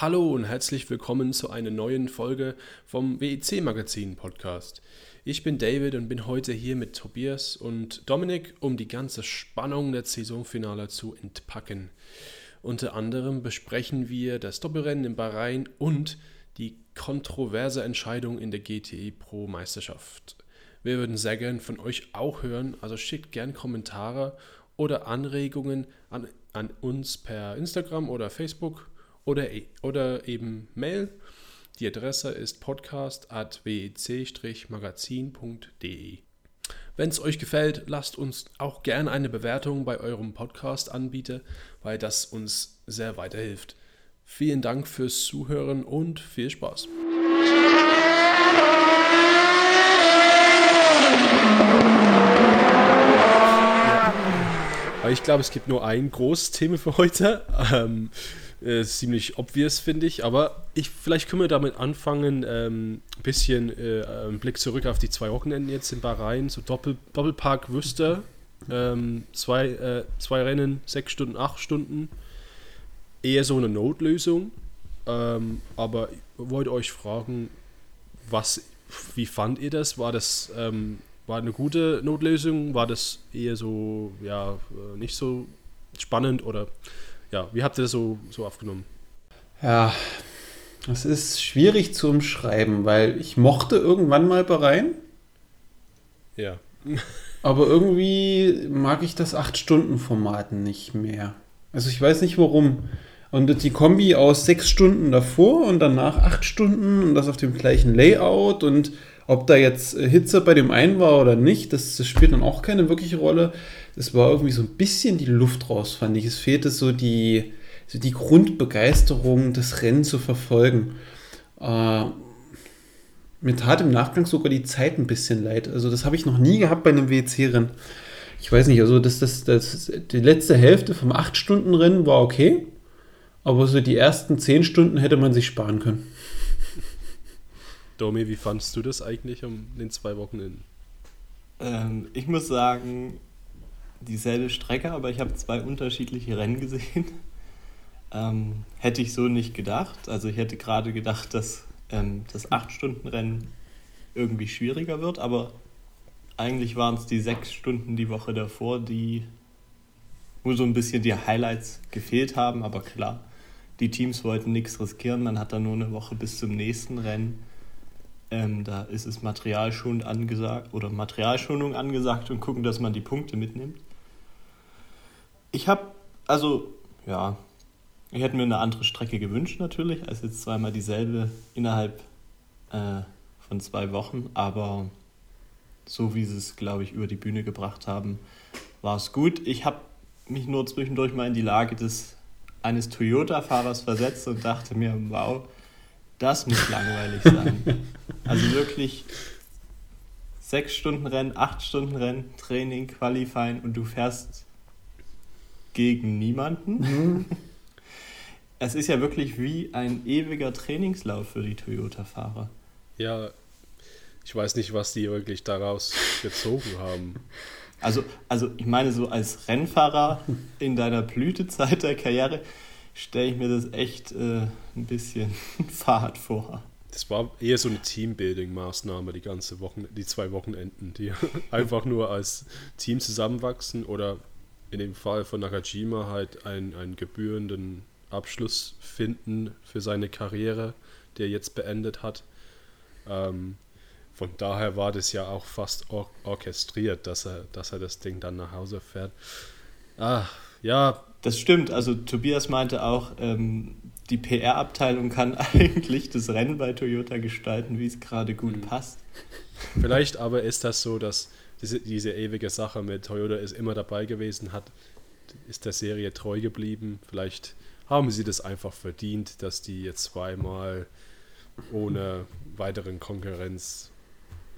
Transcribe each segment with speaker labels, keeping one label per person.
Speaker 1: Hallo und herzlich willkommen zu einer neuen Folge vom WEC Magazin Podcast. Ich bin David und bin heute hier mit Tobias und Dominik, um die ganze Spannung der Saisonfinale zu entpacken. Unter anderem besprechen wir das Doppelrennen in Bahrain und die kontroverse Entscheidung in der GTE Pro Meisterschaft. Wir würden sehr gern von euch auch hören, also schickt gern Kommentare oder Anregungen an, an uns per Instagram oder Facebook oder, e, oder eben Mail. Die Adresse ist podcast.wec-magazin.de. Wenn es euch gefällt, lasst uns auch gerne eine Bewertung bei eurem Podcast anbieten, weil das uns sehr weiterhilft. Vielen Dank fürs Zuhören und viel Spaß. Ich glaube, es gibt nur ein großes Thema für heute. Ähm, äh, ziemlich obvious, finde ich. Aber ich, vielleicht können wir damit anfangen, ähm, ein bisschen äh, einen Blick zurück auf die zwei Wochenenden jetzt in Bahrain. So Doppel, Doppelpark Wüste. Ähm, zwei, äh, zwei Rennen, sechs Stunden, acht Stunden. Eher so eine Notlösung. Ähm, aber ich wollte euch fragen, was, wie fand ihr das? War das ähm, war eine gute Notlösung? War das eher so, ja, äh, nicht so spannend oder ja, wie habt ihr das so, so aufgenommen?
Speaker 2: Ja, das ist schwierig zu umschreiben, weil ich mochte irgendwann mal Bahrain.
Speaker 1: Ja.
Speaker 2: aber irgendwie mag ich das 8-Stunden-Format nicht mehr. Also ich weiß nicht warum. Und die Kombi aus sechs Stunden davor und danach acht Stunden und das auf dem gleichen Layout und ob da jetzt Hitze bei dem einen war oder nicht, das, das spielt dann auch keine wirkliche Rolle es war irgendwie so ein bisschen die Luft raus, fand ich. Es fehlte so die, so die Grundbegeisterung, das Rennen zu verfolgen. Äh, mir tat im Nachgang sogar die Zeit ein bisschen leid. Also das habe ich noch nie gehabt bei einem WC-Rennen. Ich weiß nicht, also das, das, das, die letzte Hälfte vom 8-Stunden-Rennen war okay, aber so die ersten 10 Stunden hätte man sich sparen können.
Speaker 1: Domi, wie fandest du das eigentlich um den zwei Wochenenden?
Speaker 3: Ähm, ich muss sagen, dieselbe Strecke, aber ich habe zwei unterschiedliche Rennen gesehen. Ähm, hätte ich so nicht gedacht. Also ich hätte gerade gedacht, dass ähm, das 8-Stunden-Rennen irgendwie schwieriger wird, aber eigentlich waren es die sechs Stunden die Woche davor, die wo so ein bisschen die Highlights gefehlt haben, aber klar, die Teams wollten nichts riskieren, man hat dann nur eine Woche bis zum nächsten Rennen. Ähm, da ist es Materialschonung angesagt oder Materialschonung angesagt und gucken, dass man die Punkte mitnimmt. Ich habe, also, ja, ich hätte mir eine andere Strecke gewünscht natürlich, als jetzt zweimal dieselbe innerhalb äh, von zwei Wochen, aber so wie sie es, glaube ich, über die Bühne gebracht haben, war es gut. Ich habe mich nur zwischendurch mal in die Lage des eines Toyota-Fahrers versetzt und dachte mir, wow, das muss langweilig sein. Also wirklich sechs Stunden Rennen, acht Stunden Rennen, Training, Qualifying und du fährst gegen niemanden. Mhm. Es ist ja wirklich wie ein ewiger Trainingslauf für die Toyota-Fahrer.
Speaker 1: Ja, ich weiß nicht, was die wirklich daraus gezogen haben.
Speaker 3: Also, also ich meine, so als Rennfahrer in deiner Blütezeit der Karriere stelle ich mir das echt äh, ein bisschen fad vor.
Speaker 1: Das war eher so eine Teambuilding-Maßnahme, die ganze Wochen, die zwei Wochenenden, die einfach nur als Team zusammenwachsen oder in dem Fall von Nakajima halt einen, einen gebührenden Abschluss finden für seine Karriere, die er jetzt beendet hat. Ähm, von daher war das ja auch fast or orchestriert, dass er, dass er das Ding dann nach Hause fährt. Ah, ja.
Speaker 3: Das stimmt. Also Tobias meinte auch, ähm, die PR-Abteilung kann eigentlich das Rennen bei Toyota gestalten, wie es gerade gut mhm. passt.
Speaker 1: Vielleicht aber ist das so, dass diese, diese ewige Sache mit Toyota ist immer dabei gewesen, hat, ist der Serie treu geblieben. Vielleicht haben sie das einfach verdient, dass die jetzt zweimal ohne weiteren Konkurrenz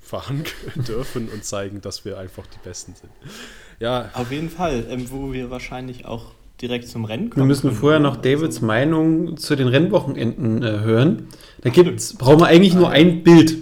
Speaker 1: fahren dürfen und zeigen, dass wir einfach die Besten sind.
Speaker 3: Ja. Auf jeden Fall, ähm, wo wir wahrscheinlich auch direkt zum Rennen
Speaker 2: kommen. Wir müssen können. vorher noch Davids also, Meinung zu den Rennwochenenden äh, hören. Da gibt's, brauchen wir eigentlich nur ein Bild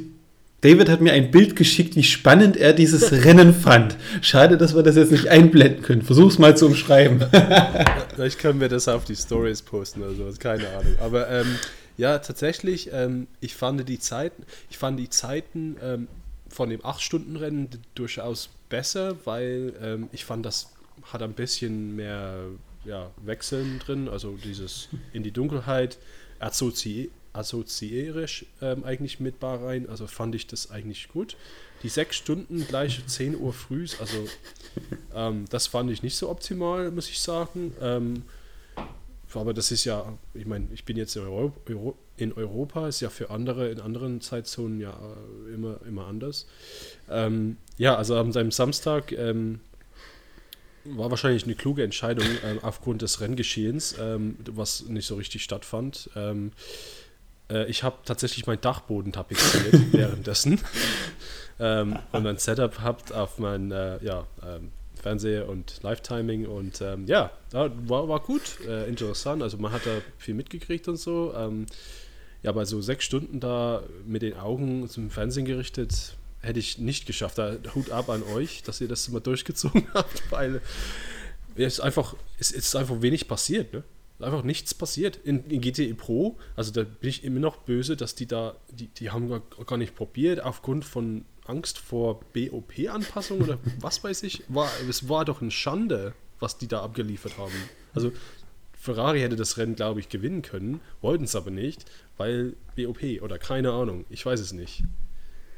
Speaker 2: David hat mir ein Bild geschickt, wie spannend er dieses Rennen fand. Schade, dass wir das jetzt nicht einblenden können. Versuch's mal zu umschreiben.
Speaker 1: Vielleicht können wir das auf die Stories posten oder sowas, keine Ahnung. Aber ähm, ja, tatsächlich, ähm, ich fand die Zeiten, ich fand die Zeiten ähm, von dem 8-Stunden-Rennen durchaus besser, weil ähm, ich fand, das hat ein bisschen mehr ja, Wechseln drin, also dieses in die Dunkelheit assozi assoziierisch ähm, eigentlich mit Bahrain, also fand ich das eigentlich gut. Die sechs Stunden gleich 10 Uhr früh, also ähm, das fand ich nicht so optimal, muss ich sagen. Ähm, aber das ist ja, ich meine, ich bin jetzt in, Euro, Euro, in, Europa, ist ja für andere in anderen Zeitzonen ja äh, immer, immer anders. Ähm, ja, also am seinem Samstag ähm, war wahrscheinlich eine kluge Entscheidung ähm, aufgrund des Renngeschehens, was nicht so richtig stattfand. Ähm, äh, ich habe tatsächlich meinen Dachboden tapeziert währenddessen ähm, und mein Setup habt auf mein äh, ja, ähm, Fernseher und Live-Timing und ähm, ja, war, war gut, äh, interessant. Also man hat da viel mitgekriegt und so. ja, aber so sechs Stunden da mit den Augen zum Fernsehen gerichtet, hätte ich nicht geschafft. Da Hut ab an euch, dass ihr das immer durchgezogen habt, weil es ist einfach, es ist einfach wenig passiert, ne? Einfach nichts passiert. In, in GTE Pro, also da bin ich immer noch böse, dass die da, die, die haben gar nicht probiert, aufgrund von Angst vor BOP-Anpassung oder was weiß ich. War, es war doch eine Schande, was die da abgeliefert haben. Also Ferrari hätte das Rennen, glaube ich, gewinnen können, wollten es aber nicht, weil BOP oder keine Ahnung, ich weiß es nicht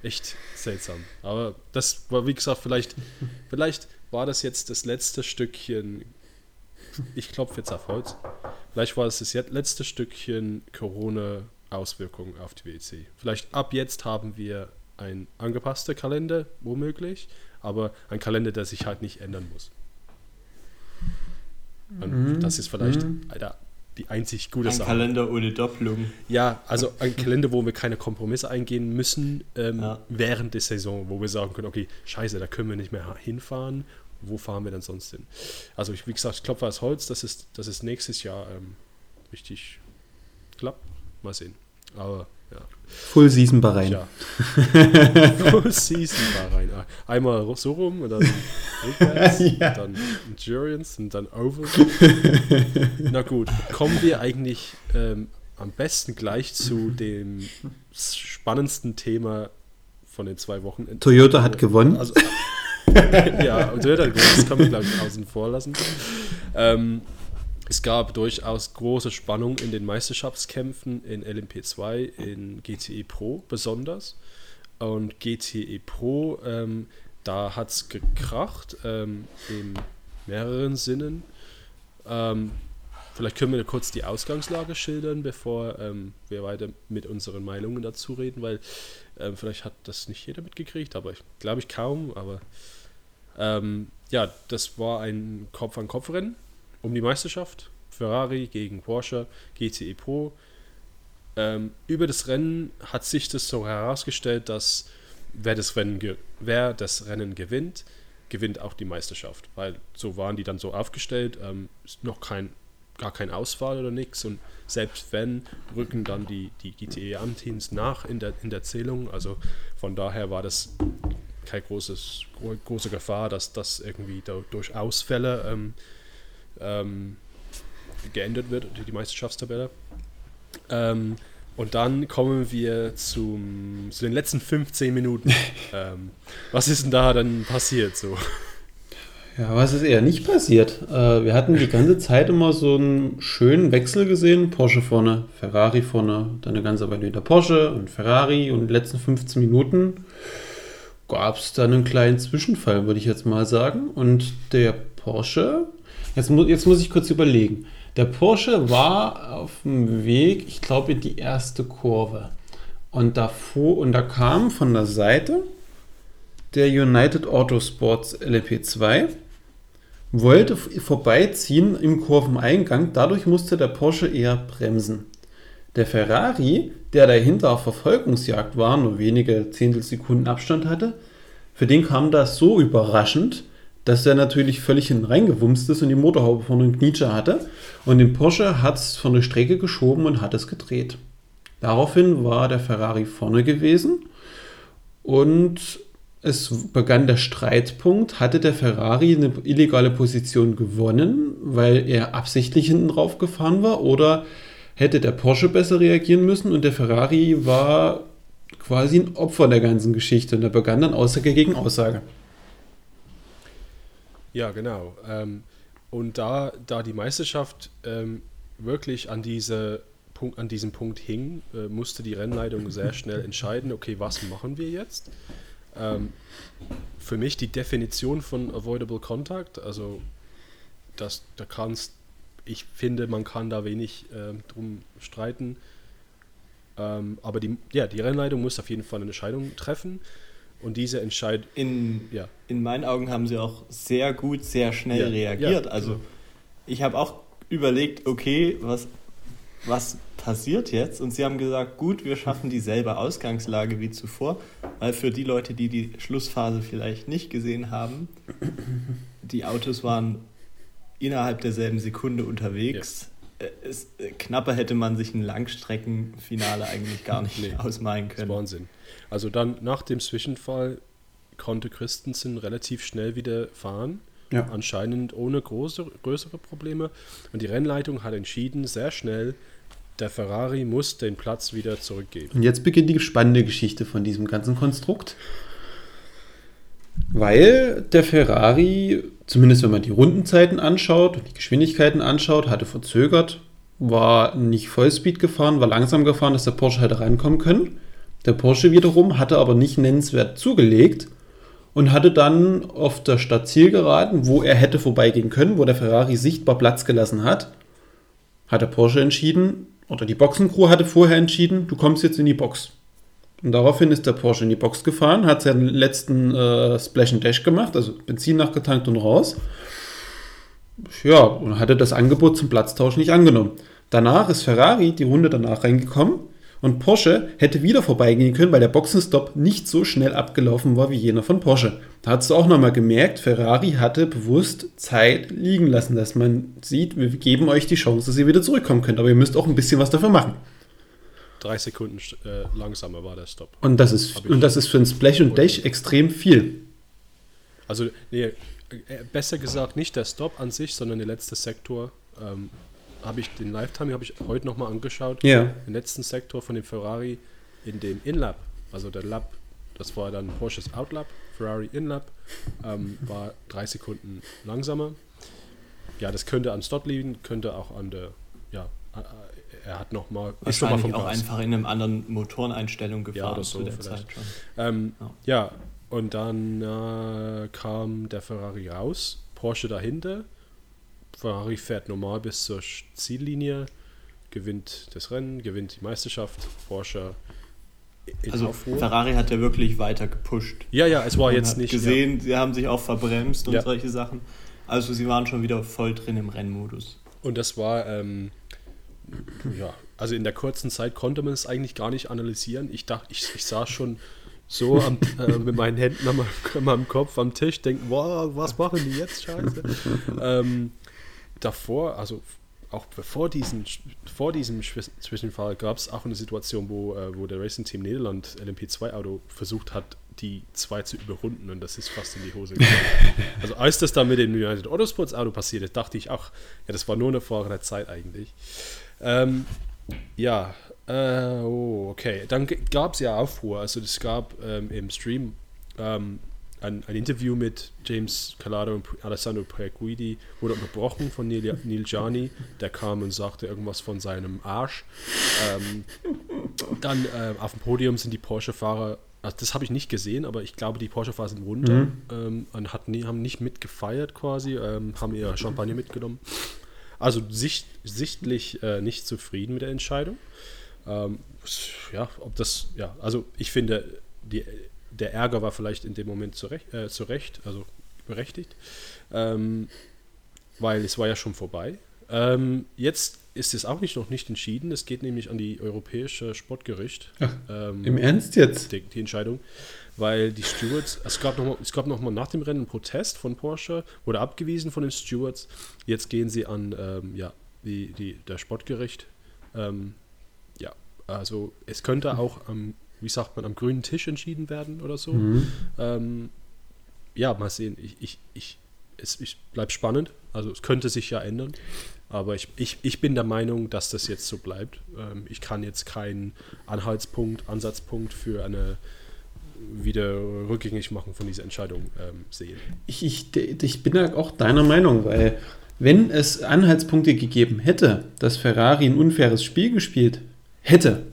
Speaker 1: echt seltsam. Aber das war, wie gesagt, vielleicht, vielleicht war das jetzt das letzte Stückchen. Ich klopfe jetzt auf Holz. Vielleicht war es das letzte Stückchen Corona-Auswirkungen auf die WEC. Vielleicht ab jetzt haben wir ein angepasster Kalender, womöglich, aber ein Kalender, der sich halt nicht ändern muss. Und mhm. das ist vielleicht mhm. Alter, die einzig gute
Speaker 3: ein
Speaker 1: Sache.
Speaker 3: Ein Kalender ohne Doppelung.
Speaker 1: Ja, also ein Kalender, wo wir keine Kompromisse eingehen müssen ähm, ja. während der Saison, wo wir sagen können, okay, scheiße, da können wir nicht mehr hinfahren. Wo fahren wir denn sonst hin? Also ich, wie gesagt, ich klopfe als Holz, dass es, dass es nächstes Jahr ähm, richtig klappt. Mal sehen. Aber ja.
Speaker 2: Full Season Bahrain. Ja.
Speaker 1: Full Season Bahrain. Einmal so rum und dann rückwärts, ja. und dann Endurance und dann Over. Na gut, kommen wir eigentlich ähm, am besten gleich zu dem spannendsten Thema von den zwei Wochen.
Speaker 2: Toyota hat gewonnen. Also,
Speaker 1: ja, hat gewonnen. Das kann man, glaube ich, außen vor lassen. Ähm, es gab durchaus große Spannung in den Meisterschaftskämpfen in LMP2, in GTE Pro besonders. Und GTE Pro, ähm, da hat es gekracht ähm, in mehreren Sinnen. Ähm, vielleicht können wir kurz die Ausgangslage schildern, bevor ähm, wir weiter mit unseren Meinungen dazu reden, weil ähm, vielleicht hat das nicht jeder mitgekriegt, aber ich glaube ich kaum. Aber ähm, ja, das war ein Kopf-an-Kopf-Rennen um die Meisterschaft. Ferrari gegen Porsche, GTE Pro. Ähm, über das Rennen hat sich das so herausgestellt, dass wer das, Rennen wer das Rennen gewinnt, gewinnt auch die Meisterschaft. Weil so waren die dann so aufgestellt, ähm, ist noch kein, gar kein Ausfall oder nichts. Und selbst wenn, rücken dann die, die GTE-Anteams nach in der, in der Zählung. Also von daher war das keine großes, große Gefahr, dass das irgendwie durch Ausfälle ähm, ähm, geändert wird, die Meisterschaftstabelle. Ähm, und dann kommen wir zum, zu den letzten 15 Minuten. ähm, was ist denn da dann passiert so?
Speaker 2: Ja, was ist eher nicht passiert? Äh, wir hatten die ganze Zeit immer so einen schönen Wechsel gesehen. Porsche vorne, Ferrari vorne, dann eine ganze Weile wieder Porsche und Ferrari und die letzten 15 Minuten gab es dann einen kleinen Zwischenfall, würde ich jetzt mal sagen. Und der Porsche Jetzt, mu jetzt muss ich kurz überlegen. Der Porsche war auf dem Weg, ich glaube, in die erste Kurve. Und da, fuhr, und da kam von der Seite der United Autosports LP2, wollte vorbeiziehen im Kurveneingang. Dadurch musste der Porsche eher bremsen. Der Ferrari, der dahinter auf Verfolgungsjagd war, nur wenige Zehntelsekunden Abstand hatte, für den kam das so überraschend, dass der natürlich völlig hinten reingewumst ist und die Motorhaube vorne einen Knietscher hatte. Und den Porsche hat es von der Strecke geschoben und hat es gedreht. Daraufhin war der Ferrari vorne gewesen und es begann der Streitpunkt, hatte der Ferrari eine illegale Position gewonnen, weil er absichtlich hinten drauf gefahren war, oder hätte der Porsche besser reagieren müssen und der Ferrari war quasi ein Opfer der ganzen Geschichte und da begann dann Aussage gegen Aussage.
Speaker 1: Ja, genau. Ähm, und da, da die Meisterschaft ähm, wirklich an, diese an diesem Punkt hing, äh, musste die Rennleitung sehr schnell entscheiden, okay, was machen wir jetzt? Ähm, für mich die Definition von Avoidable Contact, also das, da kannst, ich finde, man kann da wenig äh, drum streiten. Ähm, aber die, ja, die Rennleitung muss auf jeden Fall eine Entscheidung treffen. Und diese Entscheidung.
Speaker 3: In, ja. in meinen Augen haben sie auch sehr gut, sehr schnell ja, reagiert. Ja, also, genau. ich habe auch überlegt, okay, was, was passiert jetzt? Und sie haben gesagt, gut, wir schaffen dieselbe Ausgangslage wie zuvor, weil für die Leute, die die Schlussphase vielleicht nicht gesehen haben, die Autos waren innerhalb derselben Sekunde unterwegs. Ja. Äh, es, äh, knapper hätte man sich ein Langstreckenfinale eigentlich gar nicht nee, ausmalen können.
Speaker 1: Das ist Wahnsinn. Also dann nach dem Zwischenfall konnte Christensen relativ schnell wieder fahren. Ja. Anscheinend ohne große, größere Probleme. Und die Rennleitung hat entschieden, sehr schnell, der Ferrari muss den Platz wieder zurückgeben.
Speaker 2: Und jetzt beginnt die spannende Geschichte von diesem ganzen Konstrukt. Weil der Ferrari, zumindest wenn man die Rundenzeiten anschaut und die Geschwindigkeiten anschaut, hatte verzögert, war nicht Vollspeed gefahren, war langsam gefahren, dass der Porsche hätte reinkommen können. Der Porsche wiederum hatte aber nicht nennenswert zugelegt und hatte dann auf der Stadtzielgeraden, wo er hätte vorbeigehen können, wo der Ferrari sichtbar Platz gelassen hat, hat der Porsche entschieden, oder die Boxencrew hatte vorher entschieden, du kommst jetzt in die Box. Und daraufhin ist der Porsche in die Box gefahren, hat seinen letzten äh, Splash and Dash gemacht, also Benzin nachgetankt und raus. Ja, und hatte das Angebot zum Platztausch nicht angenommen. Danach ist Ferrari die Runde danach reingekommen und Porsche hätte wieder vorbeigehen können, weil der Boxenstopp nicht so schnell abgelaufen war wie jener von Porsche. Da hast du auch nochmal gemerkt, Ferrari hatte bewusst Zeit liegen lassen, dass man sieht, wir geben euch die Chance, dass ihr wieder zurückkommen könnt, aber ihr müsst auch ein bisschen was dafür machen.
Speaker 1: Drei Sekunden äh, langsamer war der Stopp.
Speaker 2: Und das ist, und das ist für ein Splash und Dash extrem viel.
Speaker 1: Also, nee, äh, besser gesagt nicht der Stop an sich, sondern der letzte Sektor. Ähm, habe ich den Lifetime habe ich heute nochmal angeschaut.
Speaker 2: Ja.
Speaker 1: Den letzten Sektor von dem Ferrari in dem In-Lap, also der Lap, das war dann Porsches Outlap, Ferrari In-Lap, ähm, war drei Sekunden langsamer. Ja, das könnte an Stott liegen, könnte auch an der, ja, er hat nochmal.
Speaker 3: Wahrscheinlich noch auch Gas. einfach in einem anderen Motoreneinstellung gefahren ja, oder so zu der
Speaker 1: vielleicht. Zeit schon. Ähm, ja. ja. und dann äh, kam der Ferrari raus, Porsche dahinter Ferrari fährt normal bis zur Ziellinie, gewinnt das Rennen, gewinnt die Meisterschaft. Porsche
Speaker 3: also Aufruhr. Ferrari hat ja wirklich weiter gepusht.
Speaker 1: Ja, ja, es war Man jetzt nicht.
Speaker 3: gesehen, ja. sie haben sich auch verbremst und ja. solche Sachen. Also sie waren schon wieder voll drin im Rennmodus.
Speaker 1: Und das war, ähm, ja, also in der kurzen Zeit konnte man es eigentlich gar nicht analysieren. Ich dachte, ich, ich saß schon so am, äh, mit meinen Händen an meinem Kopf am Tisch, denken, wow, was machen die jetzt, scheiße. ähm, davor, also auch bevor diesen, vor diesem Zwischenfall gab es auch eine Situation, wo, äh, wo der Racing Team Niederland LMP2-Auto versucht hat, die zwei zu überrunden und das ist fast in die Hose gegangen. also als das dann mit dem United Autosports Auto passierte, dachte ich auch, ja, das war nur eine Frage der Zeit eigentlich. Ähm, ja, äh, oh, okay. Dann gab es ja Aufruhr. Also es gab ähm, im Stream ähm, ein, ein Interview mit James Calado und Alessandro Preguidi wurde unterbrochen von Neil, Neil Gianni. Der kam und sagte irgendwas von seinem Arsch. Ähm, dann äh, auf dem Podium sind die Porsche-Fahrer, also das habe ich nicht gesehen, aber ich glaube, die Porsche-Fahrer sind runter mhm. ähm, und hat nie, haben nicht mitgefeiert quasi, ähm, haben ihr Champagner mitgenommen. Also sicht, sichtlich äh, nicht zufrieden mit der Entscheidung. Ähm, ja, ob das, ja, also ich finde, die der Ärger war vielleicht in dem Moment zurecht, äh, zurecht also berechtigt, ähm, weil es war ja schon vorbei. Ähm, jetzt ist es auch nicht noch nicht entschieden. Es geht nämlich an die Europäische Sportgericht.
Speaker 2: Ach, ähm, Im Ernst jetzt?
Speaker 1: Die, die, Entscheidung, weil die Stewards, es gab noch mal, es gab noch mal nach dem Rennen einen Protest von Porsche, wurde abgewiesen von den Stewards. Jetzt gehen sie an ähm, ja, die, die, der Sportgericht. Ähm, ja, also es könnte auch am wie sagt man, am grünen Tisch entschieden werden oder so.
Speaker 2: Mhm.
Speaker 1: Ähm, ja, mal sehen. Ich, ich, ich, es ich bleibt spannend. Also es könnte sich ja ändern. Aber ich, ich, ich bin der Meinung, dass das jetzt so bleibt. Ähm, ich kann jetzt keinen Anhaltspunkt, Ansatzpunkt für eine wieder rückgängig machen von dieser Entscheidung ähm, sehen.
Speaker 2: Ich, ich, ich bin da auch deiner Meinung, weil wenn es Anhaltspunkte gegeben hätte, dass Ferrari ein unfaires Spiel gespielt hätte,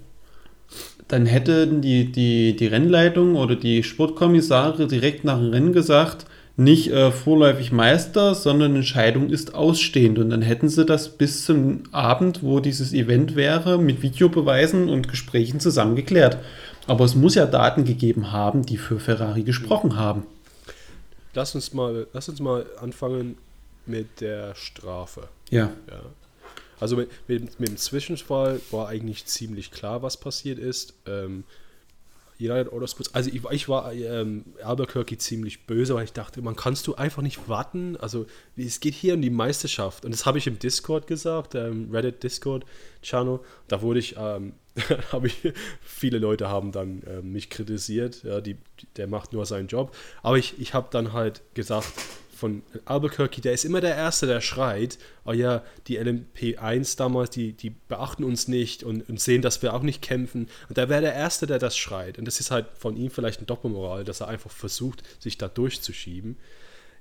Speaker 2: dann hätten die, die, die Rennleitung oder die Sportkommissare direkt nach dem Rennen gesagt, nicht äh, vorläufig Meister, sondern Entscheidung ist ausstehend. Und dann hätten sie das bis zum Abend, wo dieses Event wäre, mit Videobeweisen und Gesprächen zusammen geklärt. Aber es muss ja Daten gegeben haben, die für Ferrari gesprochen haben.
Speaker 1: Lass uns mal, lass uns mal anfangen mit der Strafe.
Speaker 2: Ja.
Speaker 1: Ja. Also mit, mit, mit dem Zwischenfall war eigentlich ziemlich klar, was passiert ist. Ähm, United Autosports, also ich, ich war ähm, Albuquerque ziemlich böse, weil ich dachte, man kannst du einfach nicht warten. Also es geht hier um die Meisterschaft. Und das habe ich im Discord gesagt, ähm, Reddit Discord Channel. Da wurde ich, ähm, habe ich, viele Leute haben dann ähm, mich kritisiert. Ja, die, der macht nur seinen Job. Aber ich, ich habe dann halt gesagt, von Albuquerque, der ist immer der Erste, der schreit, oh ja, die LMP1 damals, die, die beachten uns nicht und, und sehen, dass wir auch nicht kämpfen. Und da wäre der Erste, der das schreit. Und das ist halt von ihm vielleicht ein Doppelmoral, dass er einfach versucht, sich da durchzuschieben.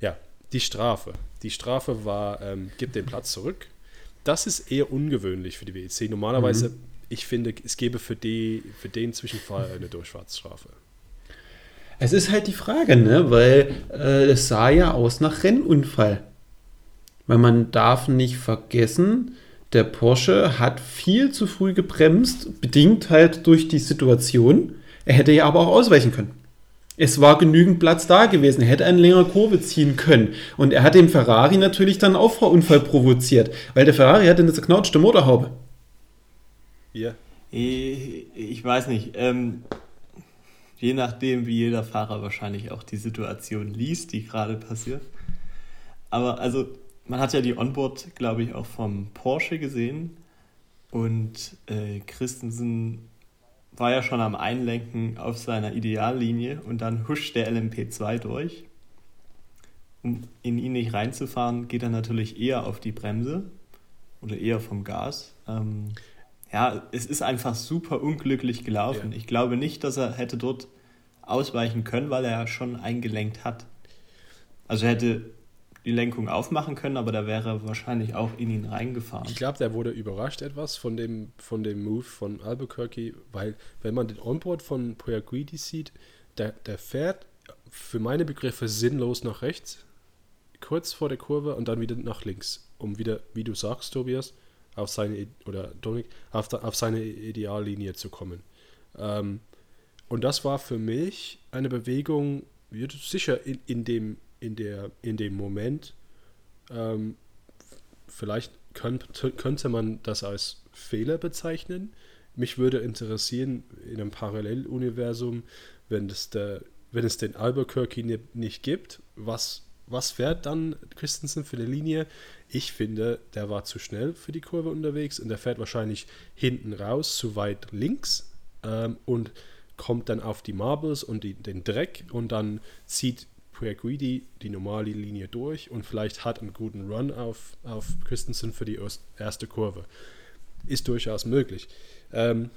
Speaker 1: Ja, die Strafe. Die Strafe war, ähm, gib den Platz zurück. Das ist eher ungewöhnlich für die WEC. Normalerweise, mhm. ich finde, es gäbe für, die, für den Zwischenfall eine Durchfahrtsstrafe.
Speaker 2: Es ist halt die Frage, ne? weil äh, es sah ja aus nach Rennunfall. Weil man darf nicht vergessen, der Porsche hat viel zu früh gebremst, bedingt halt durch die Situation. Er hätte ja aber auch ausweichen können. Es war genügend Platz da gewesen. Er hätte eine längere Kurve ziehen können. Und er hat dem Ferrari natürlich dann einen Auffahrunfall provoziert, weil der Ferrari hatte eine zerknautschte Motorhaube.
Speaker 3: Ja. Ich, ich weiß nicht. Ähm, Je nachdem, wie jeder Fahrer wahrscheinlich auch die Situation liest, die gerade passiert. Aber also, man hat ja die Onboard, glaube ich, auch vom Porsche gesehen. Und äh, Christensen war ja schon am Einlenken auf seiner Ideallinie und dann huscht der LMP2 durch. Um in ihn nicht reinzufahren, geht er natürlich eher auf die Bremse oder eher vom Gas. Ähm, ja, es ist einfach super unglücklich gelaufen. Ja. Ich glaube nicht, dass er hätte dort ausweichen können, weil er ja schon eingelenkt hat. Also er hätte die Lenkung aufmachen können, aber da wäre wahrscheinlich auch in ihn reingefahren.
Speaker 1: Ich glaube, der wurde überrascht etwas von dem, von dem Move von Albuquerque, weil wenn man den Onboard von Poyaguidi sieht, der, der fährt für meine Begriffe sinnlos nach rechts, kurz vor der Kurve und dann wieder nach links, um wieder, wie du sagst, Tobias, auf seine, oder Dominik, auf, auf seine Ideallinie zu kommen. Ähm, und das war für mich eine Bewegung, sicher in, in, dem, in, der, in dem Moment, ähm, vielleicht könnte, könnte man das als Fehler bezeichnen. Mich würde interessieren, in einem Paralleluniversum, wenn, das der, wenn es den Albuquerque nicht gibt, was, was fährt dann Christensen für eine Linie? Ich finde, der war zu schnell für die Kurve unterwegs und der fährt wahrscheinlich hinten raus, zu weit links. Ähm, und kommt dann auf die Marbles und die, den Dreck und dann zieht Pueguidi die normale Linie durch und vielleicht hat einen guten Run auf, auf Christensen für die erste Kurve. Ist durchaus möglich. Ähm,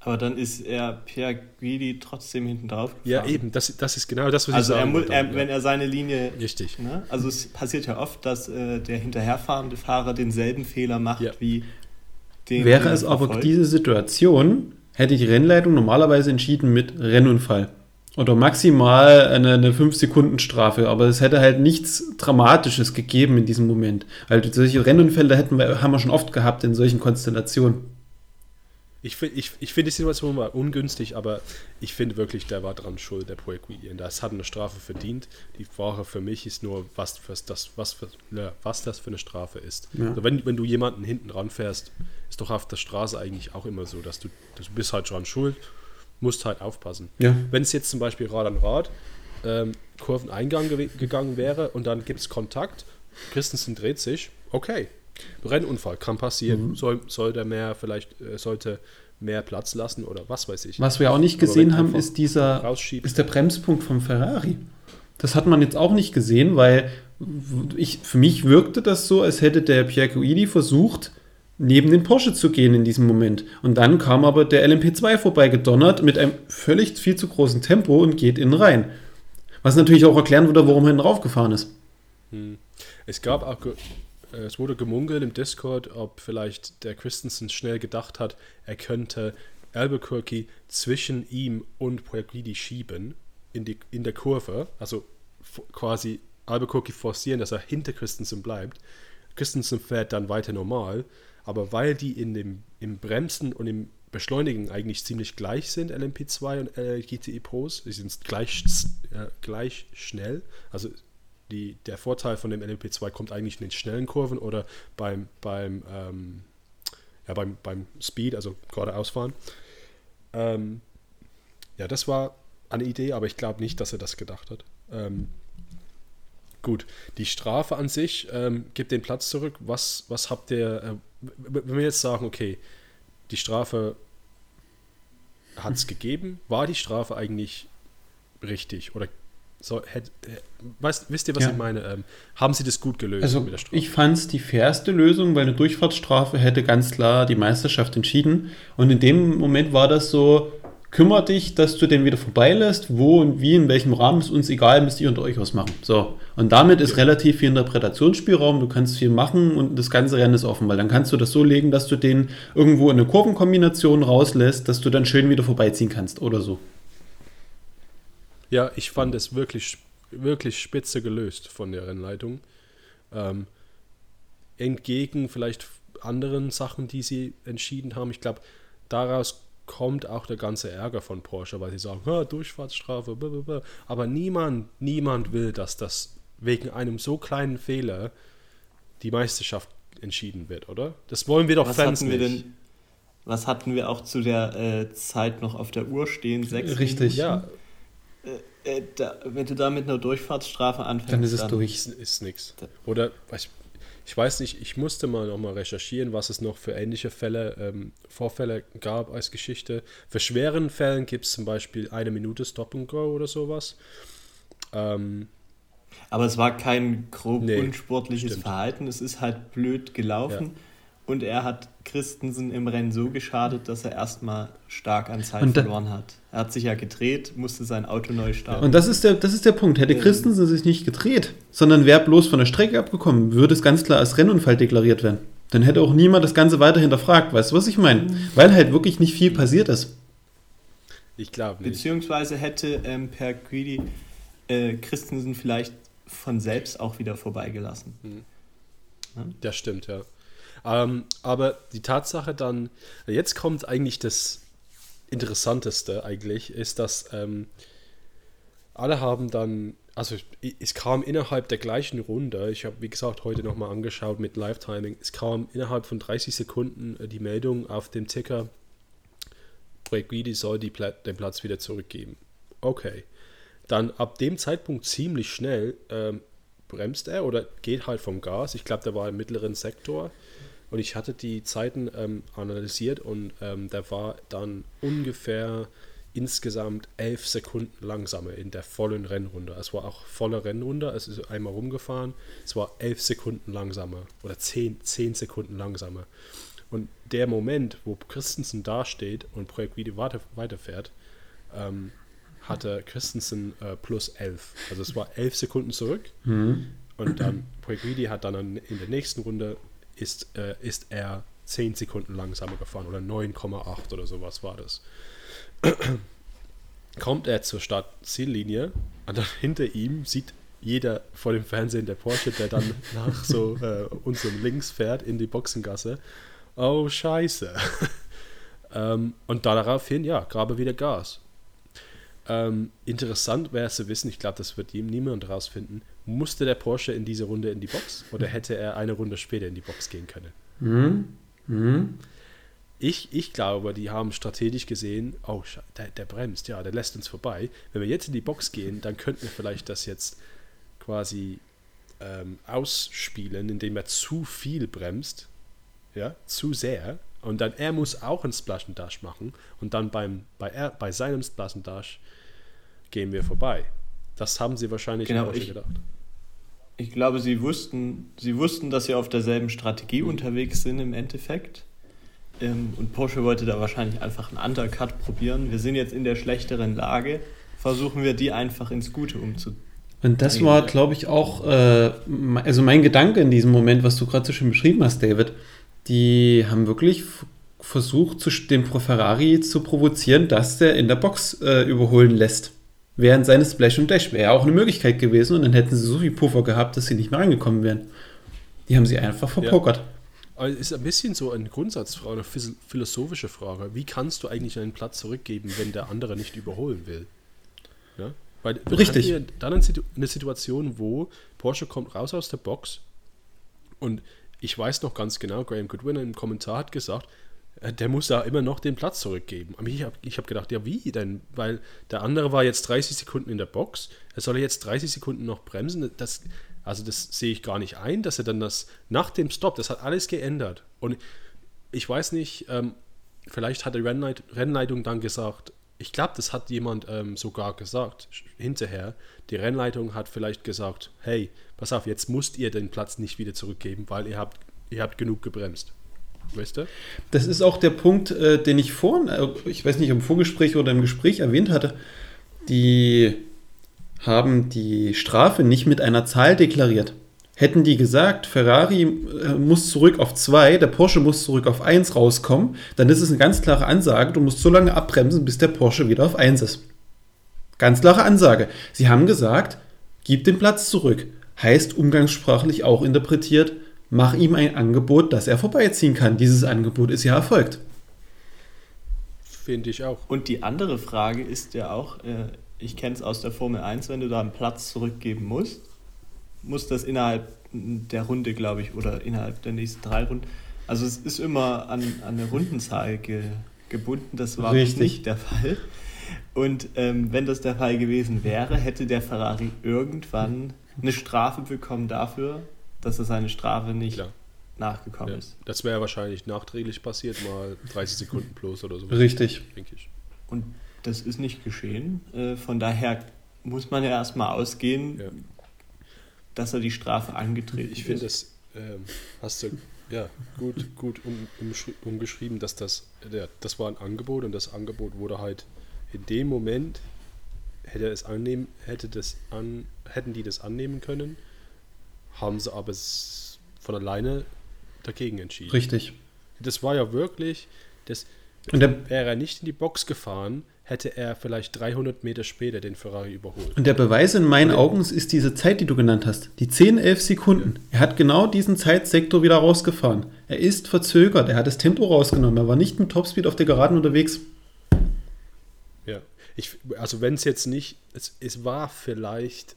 Speaker 3: aber dann ist er Pierre Guidi trotzdem hinten drauf.
Speaker 1: Gefahren. Ja, eben, das, das ist genau das,
Speaker 3: was also ich sagen er, er, Wenn er seine Linie.
Speaker 1: Richtig.
Speaker 3: Ne? Also es passiert ja oft, dass äh, der hinterherfahrende Fahrer denselben Fehler macht ja. wie
Speaker 2: den. Wäre es aber diese Situation, hätte die Rennleitung normalerweise entschieden mit Rennunfall. Oder maximal eine, eine 5-Sekunden-Strafe. Aber es hätte halt nichts Dramatisches gegeben in diesem Moment. Weil solche Rennunfälle hätten wir, haben wir schon oft gehabt in solchen Konstellationen.
Speaker 1: Ich, ich, ich finde die Situation mal ungünstig, aber ich finde wirklich, der war dran schuld, der Projektvideon. Das hat eine Strafe verdient. Die Frage für mich ist nur, was, was, das, was, für, was das für eine Strafe ist. Ja. Also wenn, wenn du jemanden hinten ranfährst, ist doch auf der Straße eigentlich auch immer so, dass du, dass du bist halt dran schuld, musst halt aufpassen.
Speaker 2: Ja.
Speaker 1: Wenn es jetzt zum Beispiel Rad an Rad ähm, Kurveneingang ge gegangen wäre und dann gibt es Kontakt, Christensen dreht sich, okay, Rennunfall kann passieren. Mhm. Soll, soll der mehr vielleicht, äh, sollte mehr Platz lassen oder was weiß ich.
Speaker 2: Was wir auch nicht gesehen haben, ist dieser ist der Bremspunkt vom Ferrari. Das hat man jetzt auch nicht gesehen, weil ich, für mich wirkte das so, als hätte der Pierre Guidi versucht, neben den Porsche zu gehen in diesem Moment. Und dann kam aber der LMP2 vorbeigedonnert mit einem völlig viel zu großen Tempo und geht innen rein. Was natürlich auch erklären würde, warum er hinten raufgefahren ist.
Speaker 1: Hm. Es gab auch, es wurde gemunkelt im Discord, ob vielleicht der Christensen schnell gedacht hat, er könnte Albuquerque zwischen ihm und Puerguidi schieben in, die, in der Kurve, also quasi Albuquerque forcieren, dass er hinter Christensen bleibt. Christensen fährt dann weiter normal, aber weil die in dem, im Bremsen und im Beschleunigen eigentlich ziemlich gleich sind, LMP2 und äh, GTI Pros, die sind gleich, äh, gleich schnell, also die, der Vorteil von dem LMP2 kommt eigentlich in den schnellen Kurven oder beim, beim, ähm, ja, beim, beim Speed, also geradeausfahren. Ähm, ja, das war eine Idee, aber ich glaube nicht, dass er das gedacht hat. Ähm, gut, die Strafe an sich ähm, gibt den Platz zurück. Was, was habt ihr, äh, wenn wir jetzt sagen, okay, die Strafe hat es gegeben, war die Strafe eigentlich richtig? Oder so, hätt, äh, weißt, wisst ihr, was ja. ich meine? Ähm, haben sie das gut gelöst
Speaker 2: also, mit der Strafe? Ich fand es die fairste Lösung, weil eine Durchfahrtsstrafe hätte ganz klar die Meisterschaft entschieden. Und in dem Moment war das so, kümmere dich, dass du den wieder vorbeilässt, wo und wie, in welchem Rahmen, ist uns egal, müsst ihr unter euch ausmachen. So. Und damit ist ja. relativ viel Interpretationsspielraum, du kannst viel machen und das ganze Rennen ist offen, weil dann kannst du das so legen, dass du den irgendwo in eine Kurvenkombination rauslässt, dass du dann schön wieder vorbeiziehen kannst oder so.
Speaker 1: Ja, ich fand es wirklich, wirklich spitze gelöst von der Rennleitung. Ähm, entgegen vielleicht anderen Sachen, die sie entschieden haben. Ich glaube, daraus kommt auch der ganze Ärger von Porsche, weil sie sagen, Durchfahrtsstrafe, blablabla. aber niemand, niemand will, dass das wegen einem so kleinen Fehler die Meisterschaft entschieden wird, oder? Das wollen wir doch
Speaker 3: was
Speaker 1: Fans
Speaker 3: nicht. Denn, was hatten wir auch zu der äh, Zeit noch auf der Uhr stehen?
Speaker 2: Sechs Richtig,
Speaker 1: ja.
Speaker 3: Äh, äh, da, wenn du da mit einer Durchfahrtsstrafe anfängst,
Speaker 2: dann ist es dann durch.
Speaker 1: Ist, nichts. Oder ich, ich weiß nicht, ich musste mal nochmal recherchieren, was es noch für ähnliche Fälle, ähm, Vorfälle gab als Geschichte. Für schweren Fällen gibt es zum Beispiel eine Minute Stop and Go oder sowas. Ähm,
Speaker 3: aber es war kein grob nee, unsportliches stimmt. Verhalten, es ist halt blöd gelaufen. Ja. Und er hat Christensen im Rennen so geschadet, dass er erstmal stark an Zeit da, verloren hat. Er hat sich ja gedreht, musste sein Auto neu starten.
Speaker 2: Und das ist der, das ist der Punkt. Hätte Christensen sich nicht gedreht, sondern wäre bloß von der Strecke abgekommen, würde es ganz klar als Rennunfall deklariert werden. Dann hätte auch niemand das Ganze weiter hinterfragt. Weißt du, was ich meine? Mhm. Weil halt wirklich nicht viel passiert ist.
Speaker 3: Ich glaube nicht. Beziehungsweise hätte ähm, Per Guidi äh, Christensen vielleicht von selbst auch wieder vorbeigelassen. Mhm.
Speaker 1: Ja? Das stimmt, ja. Ähm, aber die Tatsache dann, jetzt kommt eigentlich das Interessanteste eigentlich, ist, dass ähm, alle haben dann, also es kam innerhalb der gleichen Runde, ich habe wie gesagt heute nochmal angeschaut mit Live-Timing, es kam innerhalb von 30 Sekunden äh, die Meldung auf dem Ticker, Projekt Guidi soll die Pla den Platz wieder zurückgeben. Okay. Dann ab dem Zeitpunkt ziemlich schnell ähm, bremst er oder geht halt vom Gas. Ich glaube, der war im mittleren Sektor. Und ich hatte die Zeiten ähm, analysiert und ähm, der war dann ungefähr insgesamt elf Sekunden langsamer in der vollen Rennrunde. Es war auch volle Rennrunde, es ist einmal rumgefahren, es war elf Sekunden langsamer oder zehn, zehn Sekunden langsamer. Und der Moment, wo Christensen dasteht und Projekt Video weiter, weiterfährt, ähm, hatte Christensen äh, plus elf. Also es war elf Sekunden zurück. Mhm. Und dann Projekt Video hat dann in der nächsten Runde ist, äh, ist er 10 Sekunden langsamer gefahren oder 9,8 oder sowas war das. Kommt er zur Start-Ziellinie und dann hinter ihm sieht jeder vor dem Fernsehen der Porsche, der dann nach so äh, unserem links fährt in die Boxengasse. Oh, scheiße. ähm, und daraufhin, ja, grabe wieder Gas. Ähm, interessant wäre zu wissen, ich glaube, das wird niemand rausfinden, musste der Porsche in diese Runde in die Box oder hätte er eine Runde später in die Box gehen können? Mhm. Mhm. Ich, ich glaube, die haben strategisch gesehen, oh, der, der bremst, ja, der lässt uns vorbei. Wenn wir jetzt in die Box gehen, dann könnten wir vielleicht das jetzt quasi ähm, ausspielen, indem er zu viel bremst, ja, zu sehr. Und dann er muss auch einen Splash and Dash machen und dann beim, bei, er, bei seinem Splash and Dash gehen wir vorbei. Das haben sie wahrscheinlich
Speaker 3: Genau,
Speaker 1: auch
Speaker 3: ich-
Speaker 1: gedacht.
Speaker 3: Ich glaube, sie wussten, sie wussten, dass sie auf derselben Strategie
Speaker 1: Mhm.
Speaker 3: unterwegs sind im Endeffekt. Ähm, und Porsche wollte da wahrscheinlich einfach einen Undercut probieren. Wir sind jetzt in der schlechteren Lage. Versuchen wir die einfach ins Gute umzu.
Speaker 2: Und das war, glaube ich, auch äh, also mein Gedanke in diesem Moment, was du gerade so schön beschrieben hast, David. Die haben wirklich versucht, zu, den Pro Ferrari zu provozieren, dass der in der Box äh, überholen lässt. Während seines Splash und Dash wäre ja auch eine Möglichkeit gewesen und dann hätten sie so viel Puffer gehabt, dass sie nicht mehr rangekommen wären. Die haben sie einfach verpokert.
Speaker 1: Aber es ist ein bisschen so eine Grundsatzfrage, eine philosophische Frage. Wie kannst du eigentlich einen Platz zurückgeben, wenn der andere nicht überholen will? Ja? Weil
Speaker 2: Richtig.
Speaker 1: ja dann eine Situation, wo Porsche kommt raus aus der Box und ich weiß noch ganz genau, Graham Goodwin im Kommentar hat gesagt, äh, der muss da immer noch den Platz zurückgeben. Aber ich habe ich hab gedacht, ja wie denn? Weil der andere war jetzt 30 Sekunden in der Box, er soll jetzt 30 Sekunden noch bremsen. Das, also das sehe ich gar nicht ein, dass er dann das nach dem Stop, das hat alles geändert. Und ich weiß nicht, ähm, vielleicht hat die Rennleit Rennleitung dann gesagt, ich glaube, das hat jemand ähm, sogar gesagt hinterher. Die Rennleitung hat vielleicht gesagt, hey, pass auf, jetzt müsst ihr den Platz nicht wieder zurückgeben, weil ihr habt, ihr habt genug gebremst. Weißt du?
Speaker 2: Das ist auch der Punkt, äh, den ich vorhin, äh, ich weiß nicht, im Vorgespräch oder im Gespräch erwähnt hatte. Die haben die Strafe nicht mit einer Zahl deklariert. Hätten die gesagt, Ferrari äh, muss zurück auf 2, der Porsche muss zurück auf 1 rauskommen, dann ist es eine ganz klare Ansage, du musst so lange abbremsen, bis der Porsche wieder auf 1 ist. Ganz klare Ansage. Sie haben gesagt, gib den Platz zurück. Heißt umgangssprachlich auch interpretiert, mach ihm ein Angebot, dass er vorbeiziehen kann. Dieses Angebot ist ja erfolgt.
Speaker 1: Finde ich auch.
Speaker 3: Und die andere Frage ist ja auch, äh, ich kenne es aus der Formel 1, wenn du da einen Platz zurückgeben musst, muss das innerhalb der Runde, glaube ich, oder innerhalb der nächsten drei Runden. Also es ist immer an, an eine Rundenzahl ge, gebunden, das war
Speaker 2: Richtig.
Speaker 3: nicht der Fall. Und ähm, wenn das der Fall gewesen wäre, hätte der Ferrari irgendwann eine Strafe bekommen dafür, dass er seine Strafe nicht
Speaker 1: Klar.
Speaker 3: nachgekommen
Speaker 1: Ja.
Speaker 3: ist.
Speaker 1: Das wäre wahrscheinlich nachträglich passiert, mal 30 Sekunden plus oder so.
Speaker 2: Richtig.
Speaker 1: Denke ich.
Speaker 3: Und das ist nicht geschehen. Äh, Von daher muss man ja erstmal ausgehen,
Speaker 1: Ja.
Speaker 3: Dass er die Strafe angetreten
Speaker 1: Ich finde,
Speaker 3: ist.
Speaker 1: das ähm, hast du ja, gut, gut um, umschri- umgeschrieben, dass das, der, das war ein Angebot und das Angebot wurde halt in dem Moment, hätte es annehmen, hätte das an, hätten die das annehmen können, haben sie aber von alleine dagegen entschieden.
Speaker 2: Richtig.
Speaker 1: Das war ja wirklich, das,
Speaker 2: Und der,
Speaker 1: wäre er nicht in die Box gefahren, hätte er vielleicht 300 Meter später den Ferrari überholt.
Speaker 2: und der Beweis in meinen Augen ist diese Zeit, die du genannt hast. Die 10, 11 Sekunden. Er hat genau diesen Zeitsektor wieder rausgefahren. Er ist verzögert. Er hat das Tempo rausgenommen. Er war nicht mit Topspeed auf der Geraden unterwegs.
Speaker 1: Ja, ich, also wenn es jetzt nicht, es, es war vielleicht